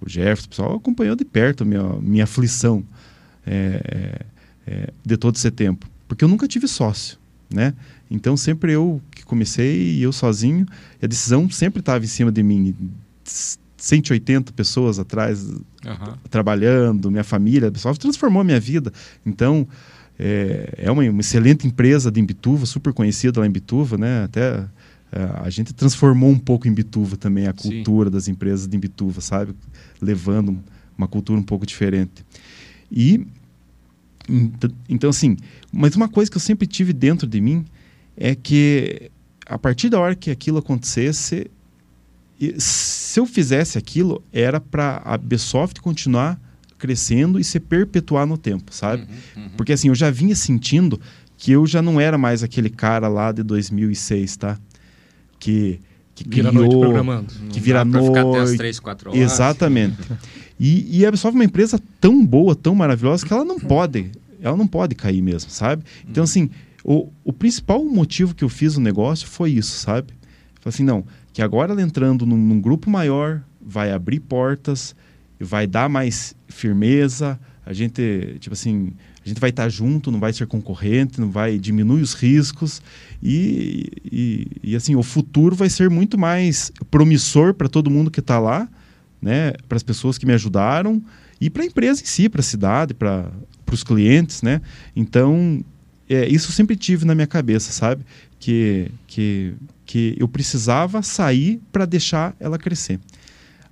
Speaker 2: o Jefferson, o pessoal acompanhou de perto a minha, minha aflição é, é, é, de todo esse tempo. Porque eu nunca tive sócio, né? Então sempre eu que comecei eu sozinho, a decisão sempre estava em cima de mim. 180 pessoas atrás
Speaker 1: Aham.
Speaker 2: trabalhando, minha família, Ubisoft transformou a minha vida. Então, é, é uma, uma excelente empresa de Imbituva, super conhecida lá em Imbituva, né? Até é, a gente transformou um pouco em Imbituva também a
Speaker 1: Sim.
Speaker 2: cultura das empresas de Imbituva, sabe? Levando uma cultura um pouco diferente. E então assim, mas uma coisa que eu sempre tive dentro de mim é que a partir da hora que aquilo acontecesse, se eu fizesse aquilo, era para a Ubisoft continuar crescendo e se perpetuar no tempo, sabe?
Speaker 1: Uhum, uhum.
Speaker 2: Porque assim, eu já vinha sentindo que eu já não era mais aquele cara lá de 2006, tá? Que, que
Speaker 3: Vira a
Speaker 2: criou...
Speaker 3: noite programando.
Speaker 1: Não
Speaker 2: que vira
Speaker 1: dá pra ficar até as
Speaker 2: noite.
Speaker 1: 3, 4 horas.
Speaker 2: Exatamente. E, e a Ubisoft é uma empresa tão boa, tão maravilhosa, que ela não pode, ela não pode cair mesmo, sabe? Então, assim, o, o principal motivo que eu fiz o negócio foi isso, sabe? Falei assim, não, que agora ela entrando num, num grupo maior, vai abrir portas, vai dar mais firmeza, a gente, tipo assim, a gente vai estar junto, não vai ser concorrente, não vai diminuir os riscos e, e, e, assim, o futuro vai ser muito mais promissor para todo mundo que está lá, né, para as pessoas que me ajudaram e para a empresa em si, para a cidade, para os clientes, né? Então, é, isso eu sempre tive na minha cabeça, sabe? Que, que, que eu precisava sair para deixar ela crescer.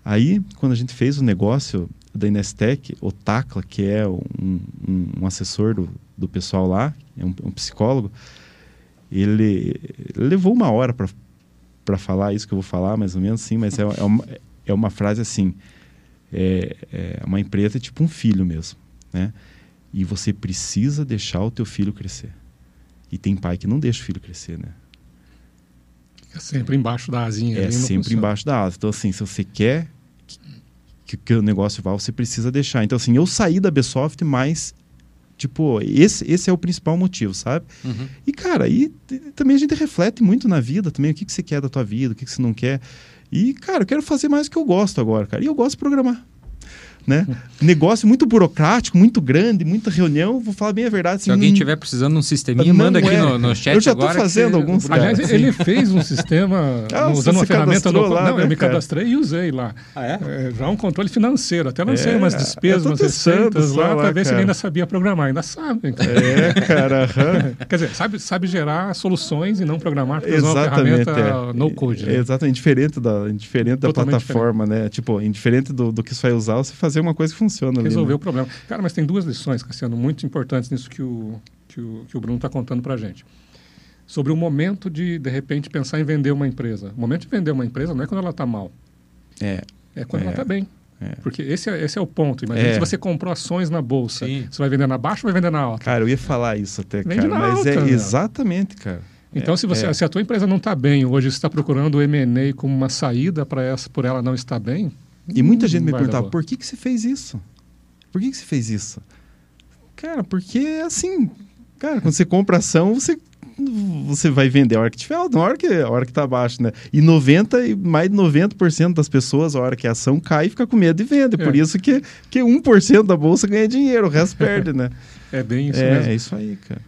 Speaker 2: Aí, quando a gente fez o negócio da Inestec, o Tacla, que é um, um, um assessor do, do pessoal lá, é um, um psicólogo, ele, levou uma hora para falar isso que eu vou falar, mais ou menos, sim, mas é, é, uma, é uma frase assim, é, é uma empresa é tipo um filho mesmo, né? E você precisa deixar o teu filho crescer. E tem pai que não deixa o filho crescer, né?
Speaker 3: É sempre embaixo da asinha.
Speaker 2: É sempre
Speaker 3: funciona.
Speaker 2: embaixo da asa. Então, assim, se você quer que, que, o negócio vá, você precisa deixar. Então, assim, eu saí da Ubisoft, mas, tipo, esse, esse é o principal motivo, sabe?
Speaker 1: Uhum.
Speaker 2: E, cara, aí também a gente reflete muito na vida também, o que, que você quer da tua vida, o que, que você não quer. E, cara, eu quero fazer mais o que eu gosto agora, cara. E eu gosto de programar. Né? Negócio muito burocrático, muito grande, muita reunião. Vou falar bem a verdade.
Speaker 1: Se
Speaker 2: assim,
Speaker 1: alguém
Speaker 2: não-
Speaker 1: tiver precisando de um sisteminha,
Speaker 2: Não
Speaker 1: manda aqui
Speaker 2: é.
Speaker 1: no, no chat
Speaker 2: Eu já
Speaker 1: que
Speaker 2: fazendo
Speaker 1: você-
Speaker 2: alguns, cara.
Speaker 3: Aliás,
Speaker 2: Sim.
Speaker 3: ele fez um sistema
Speaker 2: Ah,
Speaker 3: usando uma ferramenta no
Speaker 2: lá,
Speaker 3: Não,
Speaker 2: né,
Speaker 3: eu me
Speaker 2: cara?
Speaker 3: cadastrei e usei lá.
Speaker 1: Ah, é?
Speaker 3: É, já um controle financeiro. Até lancei
Speaker 2: É,
Speaker 3: umas despesas, umas receitas lá,
Speaker 2: lá,
Speaker 3: para ver se ele
Speaker 2: cara.
Speaker 3: ainda sabia programar. Ainda sabe. cara.
Speaker 2: É, cara.
Speaker 3: Quer dizer, sabe, sabe gerar soluções e não programar, porque usa uma
Speaker 2: Exatamente.
Speaker 3: ferramenta
Speaker 2: é.
Speaker 3: no code.
Speaker 2: É,
Speaker 3: Né?
Speaker 2: Exatamente, diferente da, diferente da plataforma, né? Tipo, indiferente do, do que você vai usar, você fazer uma coisa que funciona ali.
Speaker 3: Resolver
Speaker 2: né?
Speaker 3: o problema. Cara, mas tem duas lições, Cassiano, muito importantes nisso que o, que o, que o Bruno está contando para a gente. Sobre o momento de, de repente, pensar em vender uma empresa. O momento de vender uma empresa não é quando ela está mal,
Speaker 2: É,
Speaker 3: é quando
Speaker 2: É.
Speaker 3: ela está bem.
Speaker 2: É.
Speaker 3: Porque esse é, esse é o ponto. Imagina
Speaker 2: É.
Speaker 3: se você comprou ações na bolsa.
Speaker 1: Sim.
Speaker 3: Você vai vender na baixa ou vai vender na alta?
Speaker 2: cara, eu ia falar isso até,
Speaker 3: Vende
Speaker 2: cara.
Speaker 3: na
Speaker 2: Mas
Speaker 3: alta,
Speaker 2: é
Speaker 3: meu.
Speaker 2: exatamente, cara.
Speaker 3: Então,
Speaker 2: É,
Speaker 3: se, você,
Speaker 2: é.
Speaker 3: se a tua empresa não está bem, hoje você está procurando o M&A como uma saída para essa, por ela não estar bem,
Speaker 2: E muita gente
Speaker 3: não
Speaker 2: me perguntava, por que, que você fez isso? Por que, que você fez isso? Cara, porque assim, cara, quando você compra ação, você, você vai vender a hora que tiver na hora que, a hora que tá baixo, né? E 90, e mais de 90% das pessoas, a hora que a ação cai, fica com medo e vende. Por
Speaker 3: É.
Speaker 2: isso que, que 1% da bolsa ganha dinheiro, o resto perde, né?
Speaker 3: é bem isso
Speaker 2: é,
Speaker 3: mesmo.
Speaker 2: é isso aí, cara.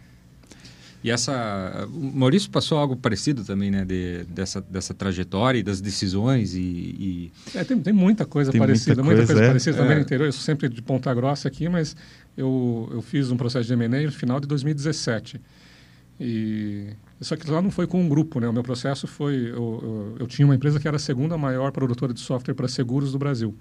Speaker 1: E essa. O Maurício passou algo parecido também, né? De, dessa, dessa trajetória e das decisões e. e-
Speaker 3: É, tem, tem muita coisa
Speaker 2: Tem
Speaker 3: parecida,
Speaker 2: muita
Speaker 3: muita
Speaker 2: coisa,
Speaker 3: coisa,
Speaker 2: é.
Speaker 3: parecida também
Speaker 1: É.
Speaker 3: no interior. Eu sou sempre de Ponta Grossa aqui, mas eu, eu fiz um processo de M&A no final de 2017. E só que lá não foi com um grupo, né? O meu processo foi eu, eu, eu tinha uma empresa que era a segunda maior produtora de software para seguros do Brasil.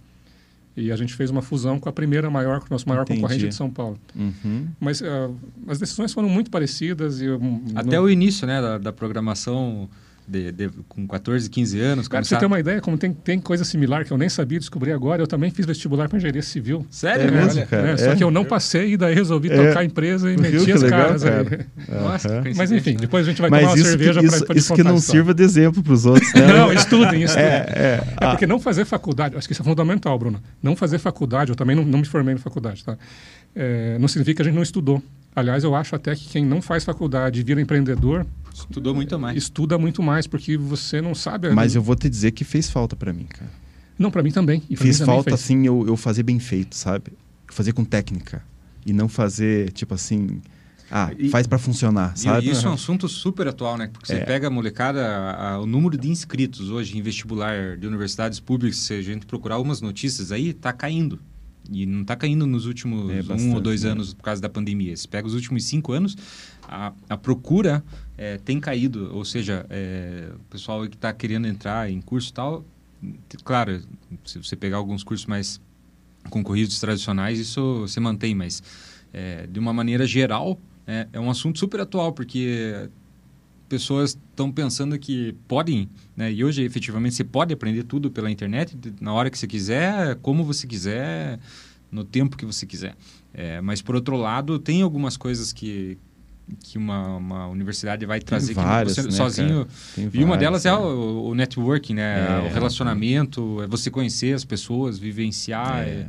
Speaker 3: E a gente fez uma fusão com a primeira maior, com o nosso maior
Speaker 2: Entendi.
Speaker 3: concorrente de São Paulo.
Speaker 2: Uhum.
Speaker 3: Mas ah, as decisões foram muito parecidas e eu,
Speaker 1: Até
Speaker 3: não-
Speaker 1: o início, né? Da, da programação de, de, com 14, 15 anos.
Speaker 3: Cara,
Speaker 1: começar...
Speaker 3: você tem uma ideia, como tem, tem coisa similar que eu nem sabia descobrir agora, eu também fiz vestibular para engenharia civil.
Speaker 1: Sério?
Speaker 2: É mesmo, cara?
Speaker 3: É, Só que eu não passei e daí resolvi
Speaker 2: É.
Speaker 3: tocar a empresa e
Speaker 2: Viu
Speaker 3: meti as
Speaker 2: legal,
Speaker 3: caras
Speaker 2: cara?
Speaker 3: aí.
Speaker 1: Nossa,
Speaker 2: Aham.
Speaker 1: que
Speaker 3: Mas enfim, depois a gente vai tomar
Speaker 2: Mas
Speaker 3: uma
Speaker 2: isso,
Speaker 3: cerveja
Speaker 2: que,
Speaker 3: para
Speaker 2: isso,
Speaker 3: te
Speaker 2: isso que não
Speaker 3: história.
Speaker 2: sirva de exemplo para os outros, né?
Speaker 3: Não, estudem, estudem.
Speaker 2: É, é.
Speaker 3: É
Speaker 2: Ah,
Speaker 3: porque não fazer faculdade, acho que isso é fundamental, Bruno. Não fazer faculdade, eu também não, não me formei na faculdade, tá? É, não significa que a gente não estudou. Aliás, eu acho até que quem não faz faculdade e vira empreendedor
Speaker 1: Estudou muito mais.
Speaker 3: estuda muito mais, porque você não sabe.
Speaker 2: mas eu vou te dizer que fez falta para mim, cara.
Speaker 3: Não, para mim também. E
Speaker 2: Fez
Speaker 3: mim também
Speaker 2: falta,
Speaker 3: fez.
Speaker 2: assim, eu, eu fazer bem feito, sabe? Fazer com técnica. E não fazer, tipo assim... Ah,
Speaker 1: E-
Speaker 2: faz para funcionar,
Speaker 1: E
Speaker 2: sabe?
Speaker 1: isso é um assunto super atual, né? Porque você
Speaker 2: É.
Speaker 1: pega a molecada, a- a- o número de inscritos hoje em vestibular de universidades públicas, se a gente procurar algumas notícias aí, tá caindo. E não tá caindo nos últimos
Speaker 2: É,
Speaker 1: um
Speaker 2: bastante,
Speaker 1: ou dois
Speaker 2: né?
Speaker 1: anos por causa da pandemia. Se pega os últimos cinco anos, a, a procura é, tem caído. Ou seja, é, o pessoal que está querendo entrar em curso e tal, claro, se você pegar alguns cursos mais concorridos tradicionais, isso você mantém, mas é, de uma maneira geral, é, é um assunto super atual, porque pessoas estão pensando que podem, né? E hoje, efetivamente, você pode aprender tudo pela internet, na hora que você quiser, como você quiser, no tempo que você quiser. É, mas, por outro lado, tem algumas coisas que, que uma, uma universidade vai trazer
Speaker 2: várias,
Speaker 1: que você
Speaker 2: né,
Speaker 1: sozinho...
Speaker 2: Tem
Speaker 1: E uma delas é
Speaker 2: né?
Speaker 1: o, o networking, né?
Speaker 2: É.
Speaker 1: o relacionamento, é você conhecer as pessoas, vivenciar.
Speaker 2: É.
Speaker 1: é-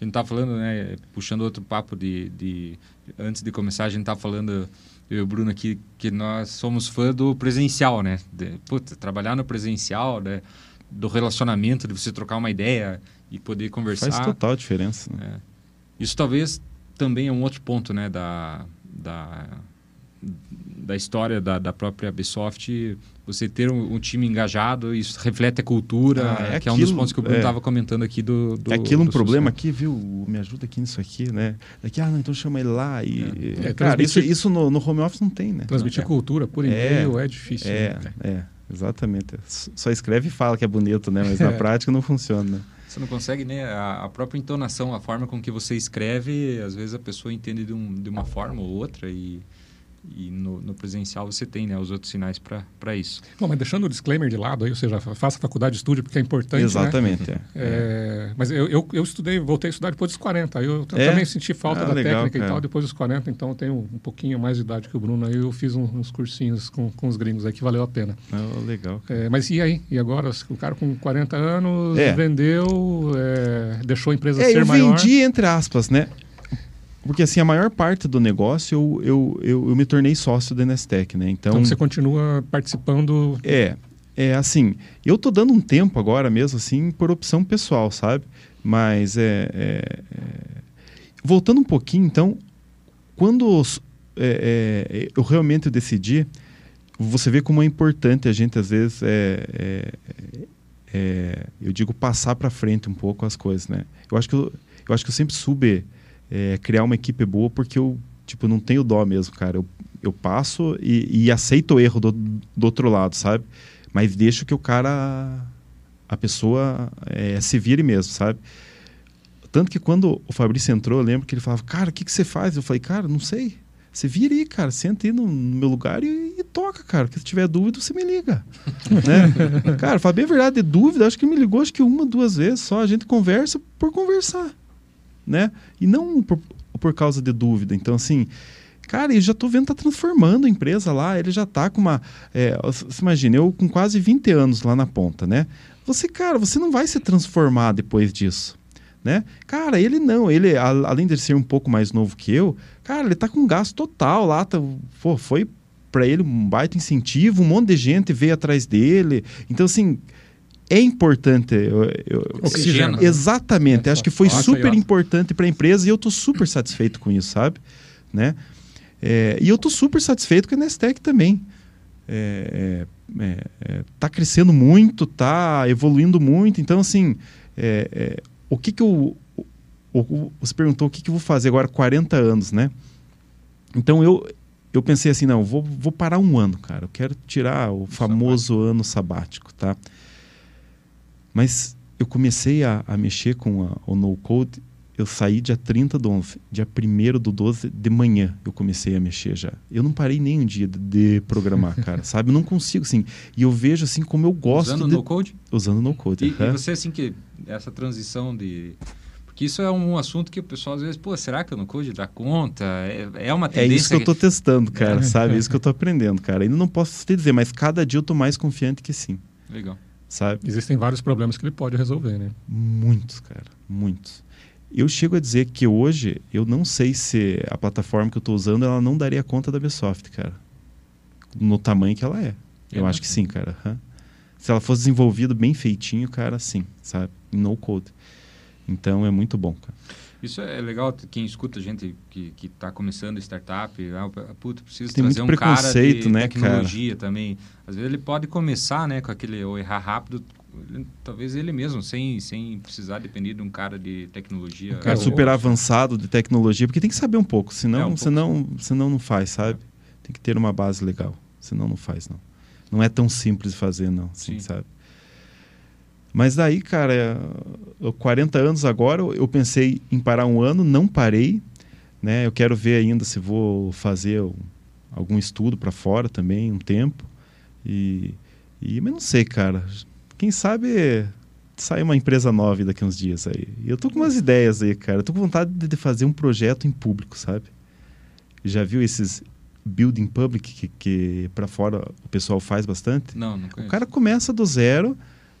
Speaker 1: a gente tá falando, né? Puxando outro papo de, de- Antes de começar, a gente tá falando, eu e o Bruno aqui, que nós somos fã do presencial, né? De, puta, trabalhar no presencial, né? Do relacionamento, de você trocar uma ideia e poder conversar.
Speaker 2: Faz total diferença, né?
Speaker 1: É. Isso talvez também é um outro ponto, né, da, da, da história da, da própria Ubisoft. Você ter um, um time engajado, isso reflete a cultura,
Speaker 2: Ah, é
Speaker 1: que é um dos
Speaker 2: aquilo,
Speaker 1: pontos que o Bruno
Speaker 2: é.
Speaker 1: estava comentando aqui do, do
Speaker 2: É aquilo um
Speaker 1: do
Speaker 2: problema aqui, viu? Me ajuda aqui nisso aqui, né? Daqui, ah, não, então chama ele lá. E,
Speaker 3: É,
Speaker 2: cara, isso,
Speaker 3: transmitir-
Speaker 2: isso no, no home office não tem, né?
Speaker 3: Transmitir cultura por
Speaker 2: É.
Speaker 3: e-mail é, difícil.
Speaker 2: É,
Speaker 3: né?
Speaker 2: é, exatamente. Só escreve e fala que é bonito, né? Mas na
Speaker 3: É.
Speaker 2: prática não funciona, né?
Speaker 1: Você não consegue, né? A, a própria entonação, a forma com que você escreve, às vezes a pessoa entende de, um, de uma forma ou outra e, e no, no presencial você tem, né? Os outros sinais para isso.
Speaker 3: Bom, mas deixando o disclaimer de lado aí, ou seja, fa- faça faculdade, estude, porque é importante, né?
Speaker 2: Exatamente, é.
Speaker 3: É, mas eu, eu, eu estudei, voltei a estudar depois dos 40. Aí eu
Speaker 2: É?
Speaker 3: também senti falta
Speaker 2: Ah,
Speaker 3: da
Speaker 2: legal,
Speaker 3: técnica e tal depois dos 40, então eu tenho um pouquinho mais de idade que o Bruno. Aí eu fiz um- uns cursinhos com, com os gringos aí que valeu a pena.
Speaker 2: Ah, legal.
Speaker 3: É, mas e aí? E agora? O cara com 40 anos
Speaker 2: É.
Speaker 3: vendeu, é, deixou a empresa
Speaker 2: É,
Speaker 3: ser
Speaker 2: eu
Speaker 3: maior.
Speaker 2: vendi entre aspas, né? Porque assim, a maior parte do negócio eu, eu, eu, eu me tornei sócio da Nestec, né? Então,
Speaker 3: Então você continua participando.
Speaker 2: é, é assim, eu tô dando um tempo agora mesmo, assim, por opção pessoal, sabe? Mas é, é- é- Voltando um pouquinho, então, quando é, é, eu realmente decidi, você vê como é importante a gente, às vezes, é, é- eu digo, passar para frente um pouco as coisas, né? Eu acho que eu, eu, acho que eu sempre soube é, criar uma equipe boa porque eu, tipo, não tenho dó mesmo, cara. Eu, eu passo e, e aceito o erro do, do outro lado, sabe? Mas deixo que o cara, a pessoa é, se vire mesmo, sabe? Tanto que quando o Fabrício entrou, eu lembro que ele falava, cara, o que, que você faz? Eu falei, cara, não sei. Você vira aí, cara, senta aí no, no meu lugar e, e toca, cara. Porque se tiver dúvida, você me liga. né? Cara, falei bem a verdade, de dúvida, acho que me ligou acho que uma, duas vezes só. A gente conversa por conversar, né? E não por, por causa de dúvida. Então, assim, cara, eu já tô vendo tá transformando a empresa lá. Ele já tá com uma... É, você imagina, eu com quase 20 anos lá na ponta, né? Você, cara, você não vai se transformar depois disso. Né? Cara, ele não, ele, a- além de ser um pouco mais novo que eu, cara, ele tá com gasto total lá, tá, pô, foi para ele um baita incentivo, um monte de gente veio atrás dele. Então, assim, é importante. eu- eu-
Speaker 3: Oxigênio.
Speaker 2: Exatamente,
Speaker 3: É,
Speaker 2: acho que foi super importante para a empresa e eu tô super satisfeito com isso, sabe? Né? É, e eu tô super satisfeito com a Nestec também. É, é, é, é, crescendo muito, tá evoluindo muito. Então, assim, o que que eu... o- você perguntou o que que eu vou fazer agora, 40 anos, né? Então, eu, eu pensei assim, não, vou, vou parar um ano, cara. Eu quero tirar o famoso ano sabático, tá? Mas eu comecei a, a mexer com a- o no-code eu saí dia 30 do 11. Dia 1 do 12 de manhã eu comecei a mexer já. Eu não parei nem um dia de, de programar, cara, sabe? Eu não consigo, assim. E eu vejo, assim, como eu gosto
Speaker 1: Usando
Speaker 2: de...
Speaker 1: no code?
Speaker 2: Usando no code.
Speaker 1: E,
Speaker 2: aham.
Speaker 1: e você, assim, que essa transição de... Porque isso é um assunto que o pessoal às vezes, pô, será que o no code dá conta? É, é uma
Speaker 2: É
Speaker 1: tendência...
Speaker 2: isso que eu tô testando, cara,
Speaker 1: É.
Speaker 2: sabe? É isso que eu tô aprendendo, cara. Ainda não posso te dizer, mas cada dia eu tô mais confiante que sim,
Speaker 1: Legal.
Speaker 2: Sabe?
Speaker 3: Existem vários problemas que ele pode resolver, né?
Speaker 2: Muitos, cara, muitos. Eu chego a dizer que hoje eu não sei se a plataforma que eu estou usando ela não daria conta da Bsoft, cara. No tamanho que ela é. Eu
Speaker 1: É
Speaker 2: acho que sim, cara. aham. Se ela fosse desenvolvida bem feitinho, cara, sim, sabe? No code. Então é muito bom, cara.
Speaker 1: Isso é legal, quem escuta gente que está começando startup, ah, puta, preciso
Speaker 2: Tem
Speaker 1: trazer um cara
Speaker 2: preconceito,
Speaker 1: de
Speaker 2: né,
Speaker 1: tecnologia também. Às vezes ele pode começar, né, com aquele ou errar rápido, ele- talvez ele mesmo, sem, sem precisar depender de um cara de tecnologia.
Speaker 2: Um cara
Speaker 1: ou-
Speaker 2: super avançado de tecnologia, porque tem que saber um pouco, senão,
Speaker 1: É, um pouco,
Speaker 2: senão, senão não faz, sabe? Tem que ter uma base legal, senão não faz, não. Não é tão simples fazer, não, assim,
Speaker 1: Sim.
Speaker 2: sabe? Mas daí, cara, é, eu, 40 anos agora, eu- pensei em parar um ano, não parei, né? Eu quero ver ainda se vou fazer um- algum estudo para fora também, um tempo. E, e mas não sei, cara. Quem sabe sai uma empresa nova daqui uns dias aí. E eu tô com umas ideias aí, cara. Eu tô com vontade de, fazer um projeto em público, sabe? Já viu esses building public que, que para fora o pessoal faz bastante?
Speaker 1: Não, não
Speaker 2: O
Speaker 1: conheço.
Speaker 2: cara começa do zero,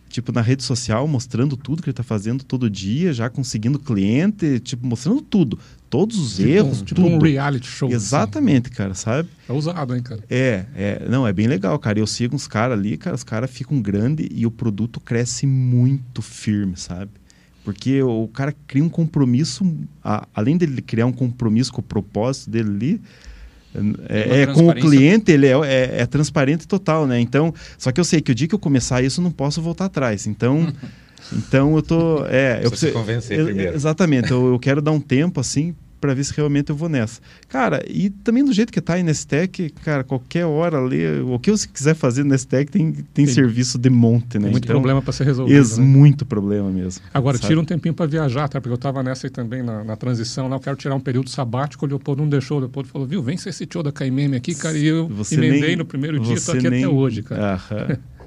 Speaker 2: tipo, na rede social, mostrando tudo que ele está fazendo todo dia, já conseguindo cliente, tipo, mostrando tudo. Todos os
Speaker 3: Tipo,
Speaker 2: erros,
Speaker 3: um, tipo
Speaker 2: tudo.
Speaker 3: um reality show. assim.
Speaker 2: Exatamente, cara, sabe?
Speaker 3: É usado, hein, cara?
Speaker 2: É, é, não, é bem legal, cara. Eu sigo uns caras ali, cara, os caras ficam grandes e o produto cresce muito firme, sabe? Porque o cara cria um compromisso, a- além dele criar um compromisso com o propósito dele ali, é, é com o cliente, ele é, é- é transparente total, né? Então, só que eu sei que o dia que eu começar isso, eu não posso voltar atrás. Então, então eu tô, é, eu
Speaker 4: Precisa se convencer
Speaker 2: eu-
Speaker 4: primeiro.
Speaker 2: Exatamente, eu, eu quero dar um tempo assim para ver se realmente eu vou nessa. Cara, e também do jeito que tá aí nesse tech, cara, qualquer hora ali, o que você quiser fazer nesse tech tem, tem,
Speaker 3: Tem-
Speaker 2: serviço de monte, né?
Speaker 3: Tem muito
Speaker 2: Então,
Speaker 3: problema para ser resolvido.
Speaker 2: ex-
Speaker 3: né?
Speaker 2: muito problema mesmo.
Speaker 3: Agora,
Speaker 2: sabe?
Speaker 3: tira um tempinho para viajar, tá? Porque eu estava nessa aí também, na, na transição lá, eu quero tirar um período sabático, o Leopoldo não deixou, o Leopoldo falou, viu, vem ser esse tio da KMM aqui, cara, e eu
Speaker 2: Você
Speaker 3: emendei
Speaker 2: nem-
Speaker 3: no primeiro dia, tô aqui
Speaker 2: nem-
Speaker 3: até hoje, cara.
Speaker 2: Aham.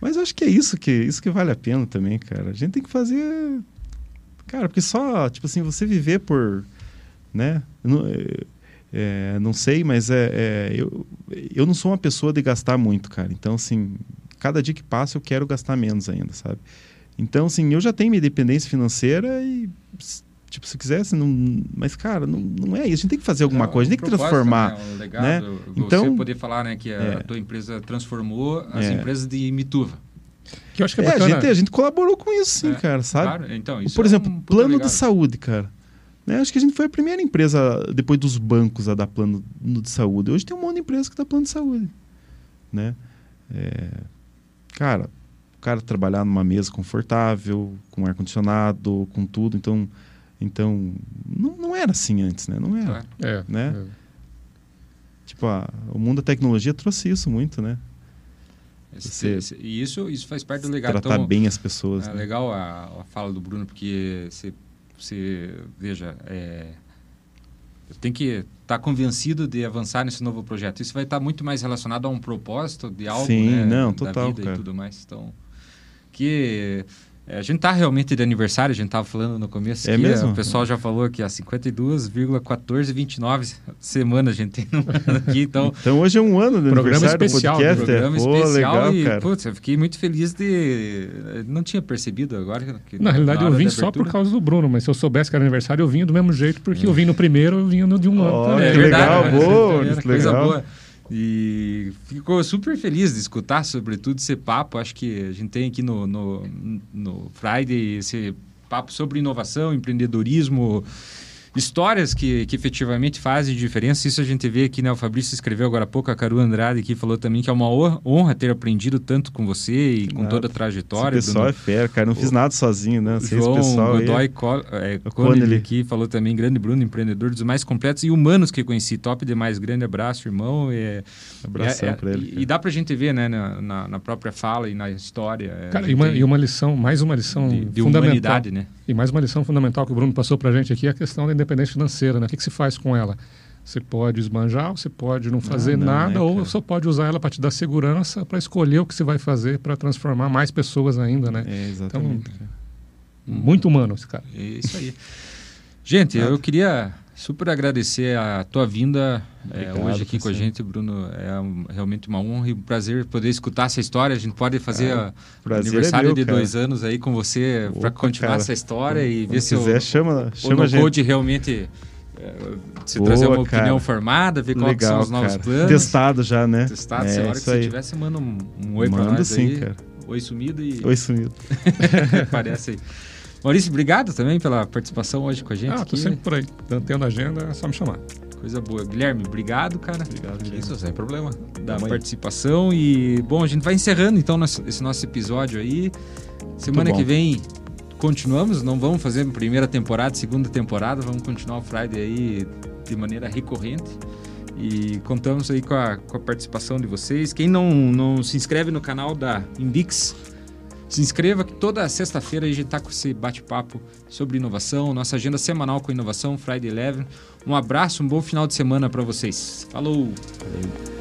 Speaker 2: Mas eu acho que é isso que, isso que vale a pena também, cara. A gente tem que fazer. Cara, porque só, tipo assim, você viver por. Né? Não, é, é, não sei, mas é, é, eu, eu não sou uma pessoa de gastar muito, cara. Então, assim, cada dia que passa eu quero gastar menos ainda, sabe? Então, assim, eu já tenho minha independência financeira e. Tipo, se quisesse, não. Mas, cara, não, não é isso. A gente tem que fazer alguma
Speaker 1: É,
Speaker 2: coisa,
Speaker 1: um
Speaker 2: tem que transformar.
Speaker 1: né? Legado,
Speaker 2: né?
Speaker 1: Você
Speaker 2: Então-
Speaker 1: poder falar né, que a
Speaker 2: É.
Speaker 1: tua empresa transformou as
Speaker 2: É.
Speaker 1: empresas de Mituva.
Speaker 3: Que eu acho que é
Speaker 2: É, a gente, a gente colaborou com isso, sim,
Speaker 1: É,
Speaker 2: cara, sabe?
Speaker 1: Claro, então, isso
Speaker 2: Por
Speaker 1: é
Speaker 2: exemplo,
Speaker 1: um
Speaker 2: plano
Speaker 1: legado.
Speaker 2: de saúde, cara. Né? Acho que a gente foi a primeira empresa, depois dos bancos, a dar plano no- de saúde. Hoje tem um monte de empresa que dá plano de saúde. Né? É, Cara, o cara trabalhar numa mesa confortável, com ar-condicionado, com tudo. Então, então não, não era assim antes, né? Não era.
Speaker 1: Claro.
Speaker 3: É,
Speaker 2: né?
Speaker 3: é.
Speaker 2: Tipo, a- o mundo da tecnologia trouxe isso muito, né?
Speaker 1: Esse-
Speaker 2: Você-
Speaker 1: esse- e isso, isso faz parte do legado.
Speaker 2: Tratar
Speaker 1: Então,
Speaker 2: bem as pessoas.
Speaker 1: É
Speaker 2: né?
Speaker 1: legal a, a fala do Bruno, porque você, você veja, é, tem que estar convencido de avançar nesse novo projeto. Isso vai estar muito mais relacionado a um propósito de algo,
Speaker 2: Sim,
Speaker 1: né,
Speaker 2: não,
Speaker 1: da
Speaker 2: total,
Speaker 1: vida
Speaker 2: cara.
Speaker 1: e tudo mais. Então, que a gente tá realmente de aniversário, a gente estava falando no começo
Speaker 2: É
Speaker 1: que
Speaker 2: mesmo?
Speaker 1: o pessoal já falou que há 52,1429 semanas a gente tem no ano aqui, então
Speaker 2: Então hoje é um ano do
Speaker 3: Programa
Speaker 2: aniversário
Speaker 3: especial,
Speaker 2: do podcast.
Speaker 1: programa
Speaker 2: é. Pô,
Speaker 1: especial
Speaker 2: legal,
Speaker 1: e,
Speaker 2: cara.
Speaker 1: putz, eu fiquei muito feliz de... Não tinha percebido agora. Que
Speaker 3: Na realidade, eu vim só por causa do Bruno, mas se eu soubesse que era aniversário, eu vinha do mesmo jeito, porque eu vim no primeiro, eu vinha no de um ano
Speaker 2: Ó,
Speaker 3: também.
Speaker 2: que legal,
Speaker 1: né?
Speaker 2: boa,
Speaker 1: coisa
Speaker 2: legal.
Speaker 1: boa. E ficou super feliz de escutar, sobretudo, esse papo. Acho que a gente tem aqui no, no, no Friday esse papo sobre inovação, empreendedorismo. Histórias que, que efetivamente fazem diferença. Isso a gente vê aqui, né? O Fabrício escreveu agora há pouco, a Caru Andrade aqui falou também que é uma honra ter aprendido tanto com você e com nada. toda a trajetória.
Speaker 2: Esse pessoal Bruno. é fera, cara. Não fiz nada sozinho, né?
Speaker 1: Sem João pessoal Godoy aí. Co é, Connelly aqui falou também, grande Bruno, empreendedor dos mais completos e humanos que conheci. Top demais, grande abraço, irmão. É,
Speaker 2: Abração
Speaker 1: é, é,
Speaker 2: pra ele.
Speaker 1: E, e, dá pra gente ver, né, na, na, na própria fala e na história.
Speaker 3: É, cara, e uma, e uma lição, mais uma lição de, de fundamental. Humanidade, né? E mais uma lição fundamental que o Bruno passou pra gente aqui é a questão da independência financeira, né? O que, que se faz com ela? Você pode esbanjar, você pode não fazer não, não, nada, né, ou você pode usar ela para te dar segurança para escolher o que você vai fazer para transformar mais pessoas ainda, né?
Speaker 2: É, exatamente. Então,
Speaker 3: muito humano esse cara.
Speaker 1: É isso aí. Gente, eu queria super agradecer a tua vinda é, hoje aqui com a gente, Bruno. É um, realmente uma honra e um prazer poder escutar essa história. A gente pode fazer é, o aniversário é meu, de cara. dois anos aí com você para continuar cara. essa história e
Speaker 2: Quando
Speaker 1: ver
Speaker 2: se quiser,
Speaker 1: o,
Speaker 2: chama,
Speaker 1: o chama no Code realmente é, se Boa, trazer uma cara. opinião formada, ver quais são os novos cara. planos.
Speaker 2: Testado já, né?
Speaker 1: Testado. É, se a hora que você você manda um, um oi para nós
Speaker 2: sim,
Speaker 1: aí.
Speaker 2: Cara.
Speaker 1: Oi sumido e...
Speaker 2: Oi sumido.
Speaker 1: Parece aí. Maurício, obrigado também pela participação hoje com a gente.
Speaker 3: Ah, tô aqui. sempre por aí. Tendo agenda, é só me chamar.
Speaker 1: Coisa boa. Guilherme, obrigado, cara.
Speaker 2: Obrigado, Guilherme.
Speaker 4: Isso, sem problema.
Speaker 1: Da Tamo participação. E, bom, a gente vai encerrando então esse nosso episódio aí. Semana que vem continuamos, não vamos fazer primeira temporada, segunda temporada, vamos continuar o Friday aí de maneira recorrente. E contamos aí com a, com a participação de vocês. Quem não, não se inscreve no canal da Invix, se inscreva que toda sexta-feira a gente está com esse bate-papo sobre inovação, nossa agenda semanal com inovação, Friday Eleven. Um abraço, um bom final de semana para vocês. Falou! Valeu.